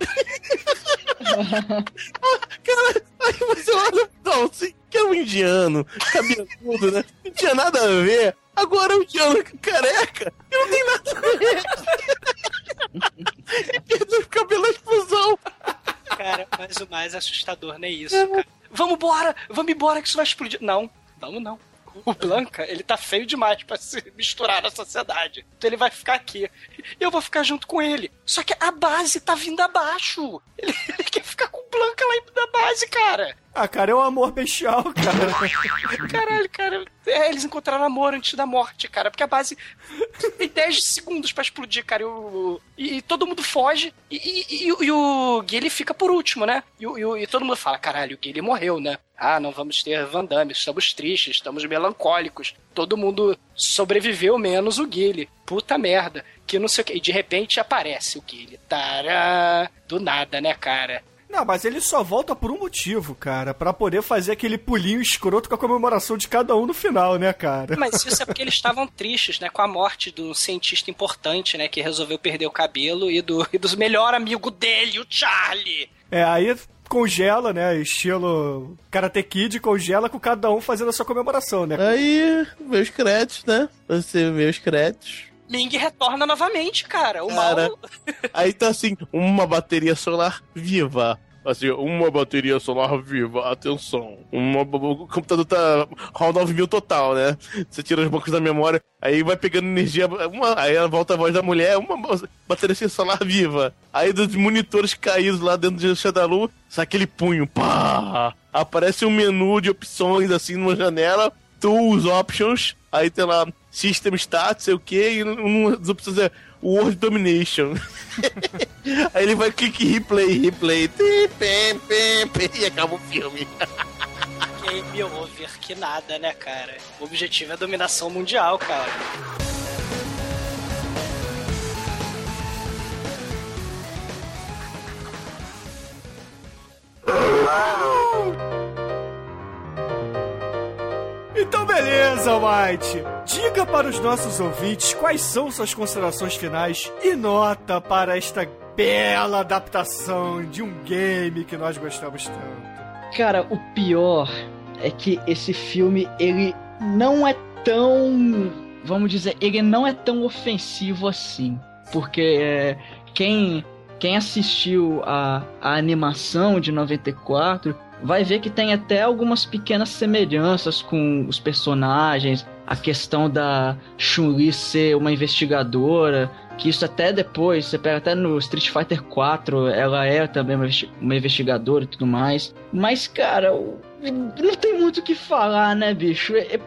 Cara, aí você olha, não, assim, que é um indiano, cabeludo, né? Não tinha nada a ver. Agora é um indiano careca e não tem nada a ver. e perdeu o cabelo na explosão. Cara, mas o mais assustador não é isso, cara. Vamos embora, vamos embora que isso vai explodir. Não, vamos não. O Blanca, ele tá feio demais pra se misturar na sociedade. Então ele vai ficar aqui. E eu vou ficar junto com ele. Só que a base tá vindo abaixo. Ele, ele quer ficar com o Blanca lá da base, cara. Ah, cara, é um amor bestial, cara. Caralho, cara. É, eles encontraram amor antes da morte, cara. Porque a base tem 10 segundos pra explodir, cara. E, o- e- e todo mundo foge. E, e- e o- e o Guile fica por último, né? E, o- o- todo mundo fala: caralho, o Guile morreu, né? Ah, não vamos ter Van Damme. Estamos tristes, estamos melancólicos. Todo mundo sobreviveu, menos o Guile. Puta merda. Que não sei o que. E de repente aparece o Guile. Tará. Do nada, né, cara? Não, mas ele só volta por um motivo, cara. Pra poder fazer aquele pulinho escroto com a comemoração de cada um no final, né, cara? Mas isso é porque eles estavam tristes, né? Com a morte do cientista importante, né? Que resolveu perder o cabelo e do, e do melhor amigo dele, o Charlie. É, aí congela, né? Estilo Karate Kid, congela com cada um fazendo a sua comemoração, né? Aí, os créditos, né? Você os créditos. Ming retorna novamente, cara. O Cara. mal. Aí tá assim, uma bateria solar viva. Assim, uma bateria solar viva, atenção. Uma, o computador tá 9 mil total, né? Você tira os bancos da memória, aí vai pegando energia, uma, aí volta a voz da mulher, uma bateria solar viva. Aí dos monitores caídos lá dentro de Shadalu, sai aquele punho, pá! Aparece um menu de opções assim numa janela, Tools, Options, aí tem lá System Stats, sei o que, e uma das opções é World Domination. aí ele vai clique replay, replay, tim, pim, pim, pim, e acaba o filme. Game over, que nada, né, cara? O objetivo é a dominação mundial, cara. Então, beleza, White. Diga para os nossos ouvintes quais são suas considerações finais e nota para esta bela adaptação de um game que nós gostamos tanto. Cara, o pior é que esse filme, ele não é tão. Vamos dizer, ele não é tão ofensivo assim. Porque é, quem, quem assistiu a, a animação de 94 vai ver que tem até algumas pequenas semelhanças com os personagens. A questão da Chun-Li ser uma investigadora, que isso até depois, você pega até no Street Fighter 4, ela é também uma investi- uma investigadora e tudo mais. Mas, cara, não tem muito o que falar, né, bicho? É- é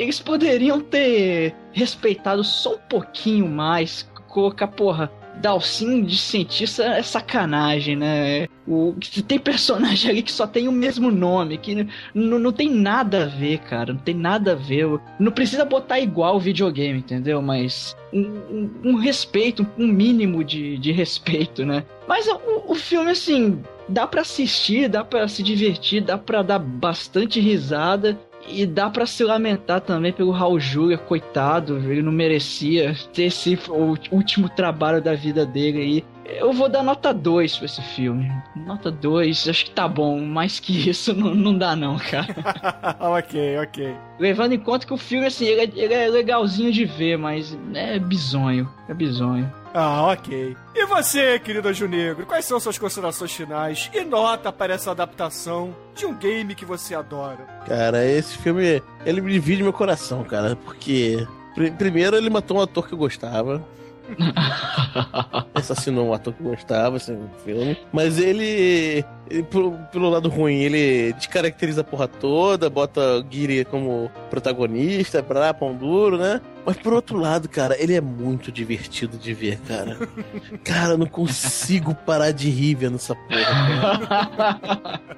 eles poderiam ter respeitado só um pouquinho mais, colocar, porra, Dalsin de cientista é sacanagem, né? O, tem personagem ali que só tem o mesmo nome, que não tem nada a ver, cara. Não tem nada a ver. Não precisa botar igual o videogame, entendeu? Mas um, um- um respeito, um mínimo de, de respeito, né? Mas o, o filme, assim, dá pra assistir, dá pra se divertir, dá pra dar bastante risada. E dá pra se lamentar também pelo Raul Júlia, coitado, ele não merecia ter esse o último trabalho da vida dele aí. Eu vou dar nota 2 pra esse filme. Nota 2, acho que tá bom. Mais que isso não, não dá não, cara. ok, ok. Levando em conta que o filme, assim, ele é, ele é legalzinho de ver, mas é bizonho. É bizonho. Ah, ok. E você, querido Anjo Negro, quais são suas considerações finais e nota para essa adaptação de um game que você adora? Cara, esse filme, ele me divide meu coração, cara, porque pri- primeiro ele matou um ator que eu gostava. Assassinou um ator que gostava, assim, filme. Mas ele, ele, pelo, pelo lado ruim, ele descaracteriza a porra toda, bota o Guiri como protagonista, pra pão duro, né? Mas por outro lado, cara, ele é muito divertido de ver, cara. Cara, eu não consigo parar de rir vendo essa porra, cara.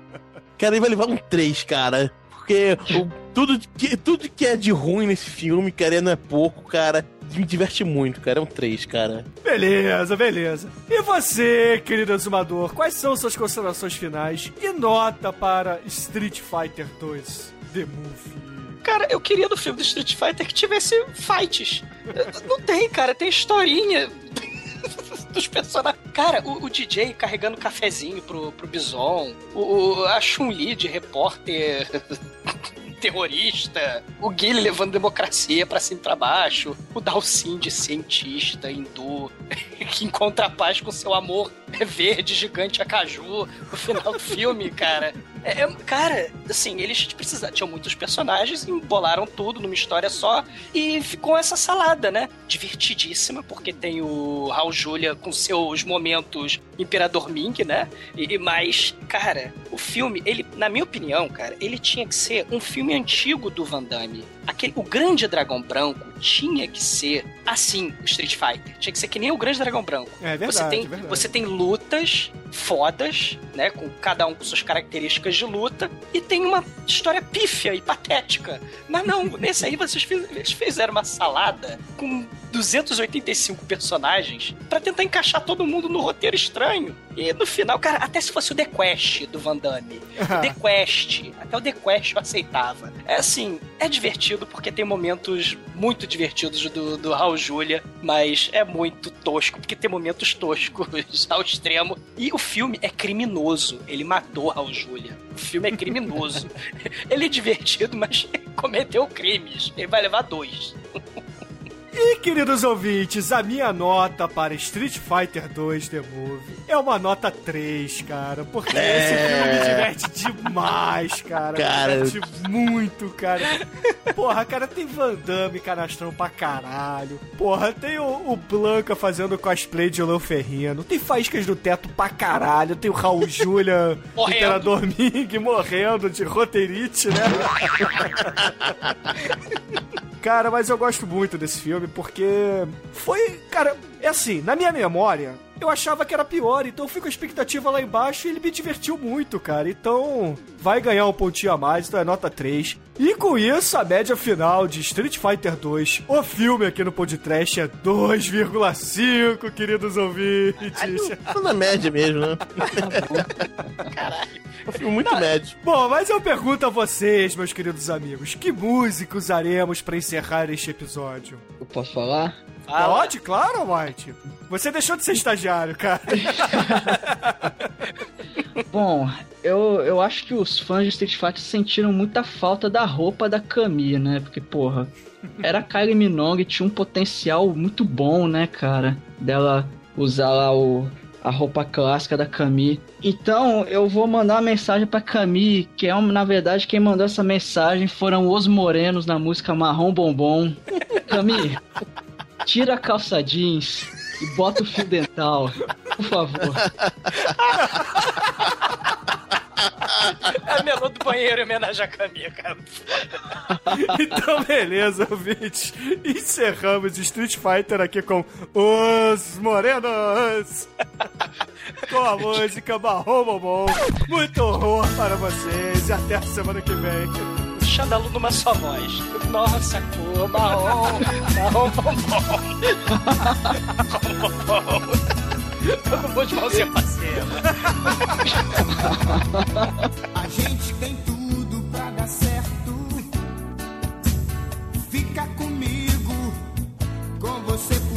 Cara, ele vai levar um 3, cara. Porque o- tudo, que, tudo que é de ruim nesse filme, cara, não é pouco, cara. Me diverte muito, cara. É um 3, cara. Beleza, beleza. E você, querido exumador, quais são suas considerações finais e nota para Street Fighter 2 The Movie? Cara, eu queria no filme do Street Fighter que tivesse fights. Não tem, cara, tem historinha dos personagens. Cara, o, o DJ carregando cafezinho pro, pro Bison, o, o- a Chun-Li de repórter terrorista, o Guile levando democracia pra cima e pra baixo, o Dalsin de cientista hindu que encontra paz com seu amor é verde, gigante, a caju, no final do filme, cara. É, é- cara, assim, eles precisaram. Tinham muitos personagens, embolaram tudo numa história só e ficou essa salada, né? Divertidíssima, porque tem o Raul Julia com seus momentos Imperador Ming, né? E mais, cara, o filme, ele, na minha opinião, cara, ele tinha que ser um filme antigo do Van Damme. Aquele, o Grande Dragão Branco tinha que ser assim, o Street Fighter. Tinha que ser que nem o Grande Dragão Branco. É verdade, você tem, é verdade. você tem lutas fodas, né? Com cada um com suas características de luta. E tem uma história pífia e patética. Mas não, nesse aí vocês eles fizeram uma salada com 285 personagens pra tentar encaixar todo mundo no roteiro estranho. E no final, cara, até se fosse o The Quest do Van Damme. O The Quest, até o The Quest eu aceitava. É assim, é divertido porque tem momentos muito divertidos do, do Raul Julia, mas é muito tosco, porque tem momentos toscos ao extremo. E o filme é criminoso. Ele matou Raul Julia. O filme é criminoso. Ele é divertido, mas cometeu crimes. Ele vai levar dois. E, queridos ouvintes, a minha nota para Street Fighter 2 The Movie é uma nota 3, cara. Porque É. esse filme me diverte demais, cara. Cara, Me diverte muito, cara. Porra, cara, tem Van Damme canastrão pra caralho. Porra, tem o, o Blanca fazendo cosplay de Leo Ferrino. Tem faíscas do teto pra caralho. Tem o Raul Julia, Morrendo. Imperador Ming, morrendo de roteirite, né? Cara, mas eu gosto muito desse filme porque foi, cara, é assim, na minha memória, eu achava que era pior, então eu fui com a expectativa lá embaixo e ele me divertiu muito, cara. Então, vai ganhar um pontinho a mais, então é nota 3. E com isso, a média final de Street Fighter 2, o filme aqui no podcast é 2,5, queridos ouvintes. Tô na média mesmo, né? É um filme muito médio. Bom, mas eu pergunto a vocês, meus queridos amigos, que música usaremos pra encerrar este episódio? Eu posso falar? Pode, claro, White. Você deixou de ser estagiário, cara. Bom, eu, eu acho que os fãs de Street Fighter sentiram muita falta da roupa da Kami, né? Porque, porra, era a Kylie Minogue, tinha um potencial muito bom, né, cara? Dela usar lá o, a roupa clássica da Kami. Então, eu vou mandar uma mensagem pra Kami, que é, na verdade, quem mandou essa mensagem foram os morenos na música Marrom Bombom. Kami, tira a calça jeans e bota o fio dental, por favor. É a melô do banheiro em homenagem à Camila, cara. Então, beleza, ouvintes. Encerramos Street Fighter aqui com Os Morenos. com a música Bombom. Muito horror para vocês e até a semana que vem. Xandalu numa só voz. Nossa, cor, marrom, marrom, bombom. Marrom, bombom. Todo mundo de pra cima. A gente tem tudo pra dar certo. Fica comigo, com você por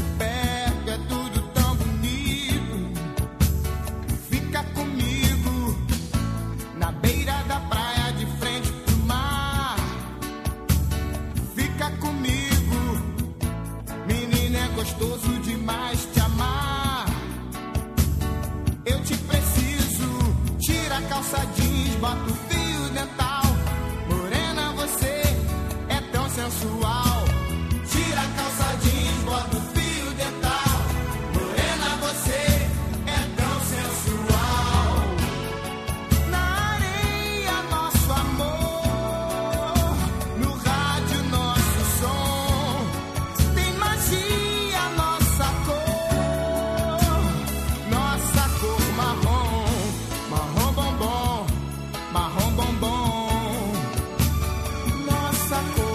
calça jeans, bota o fio dental. Morena, você é tão sensual. Tira a calça jeans, bota o fio cosa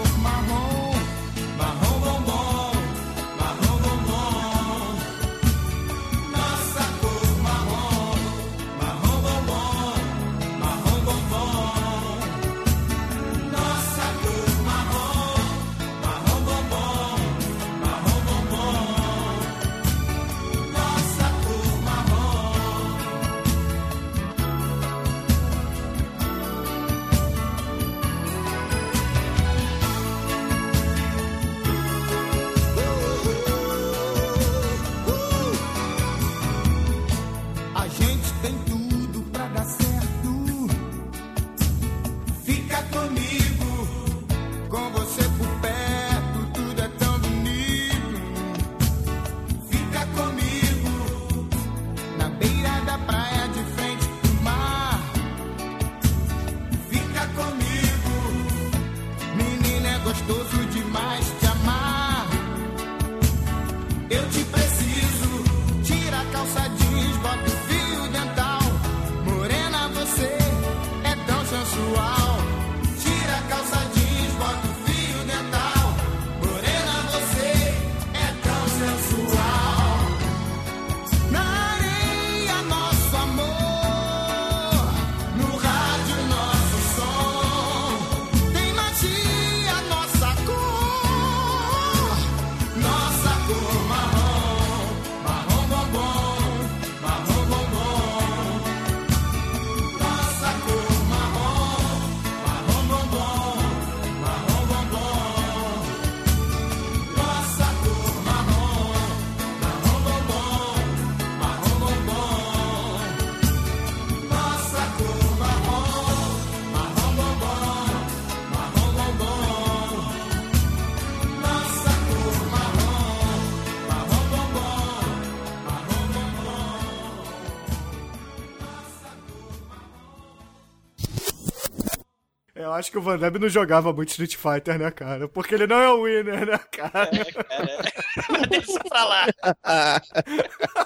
acho que o Van Damme não jogava muito Street Fighter, né, cara? Porque ele não é o winner, né, cara? É, cara. Deixa pra lá.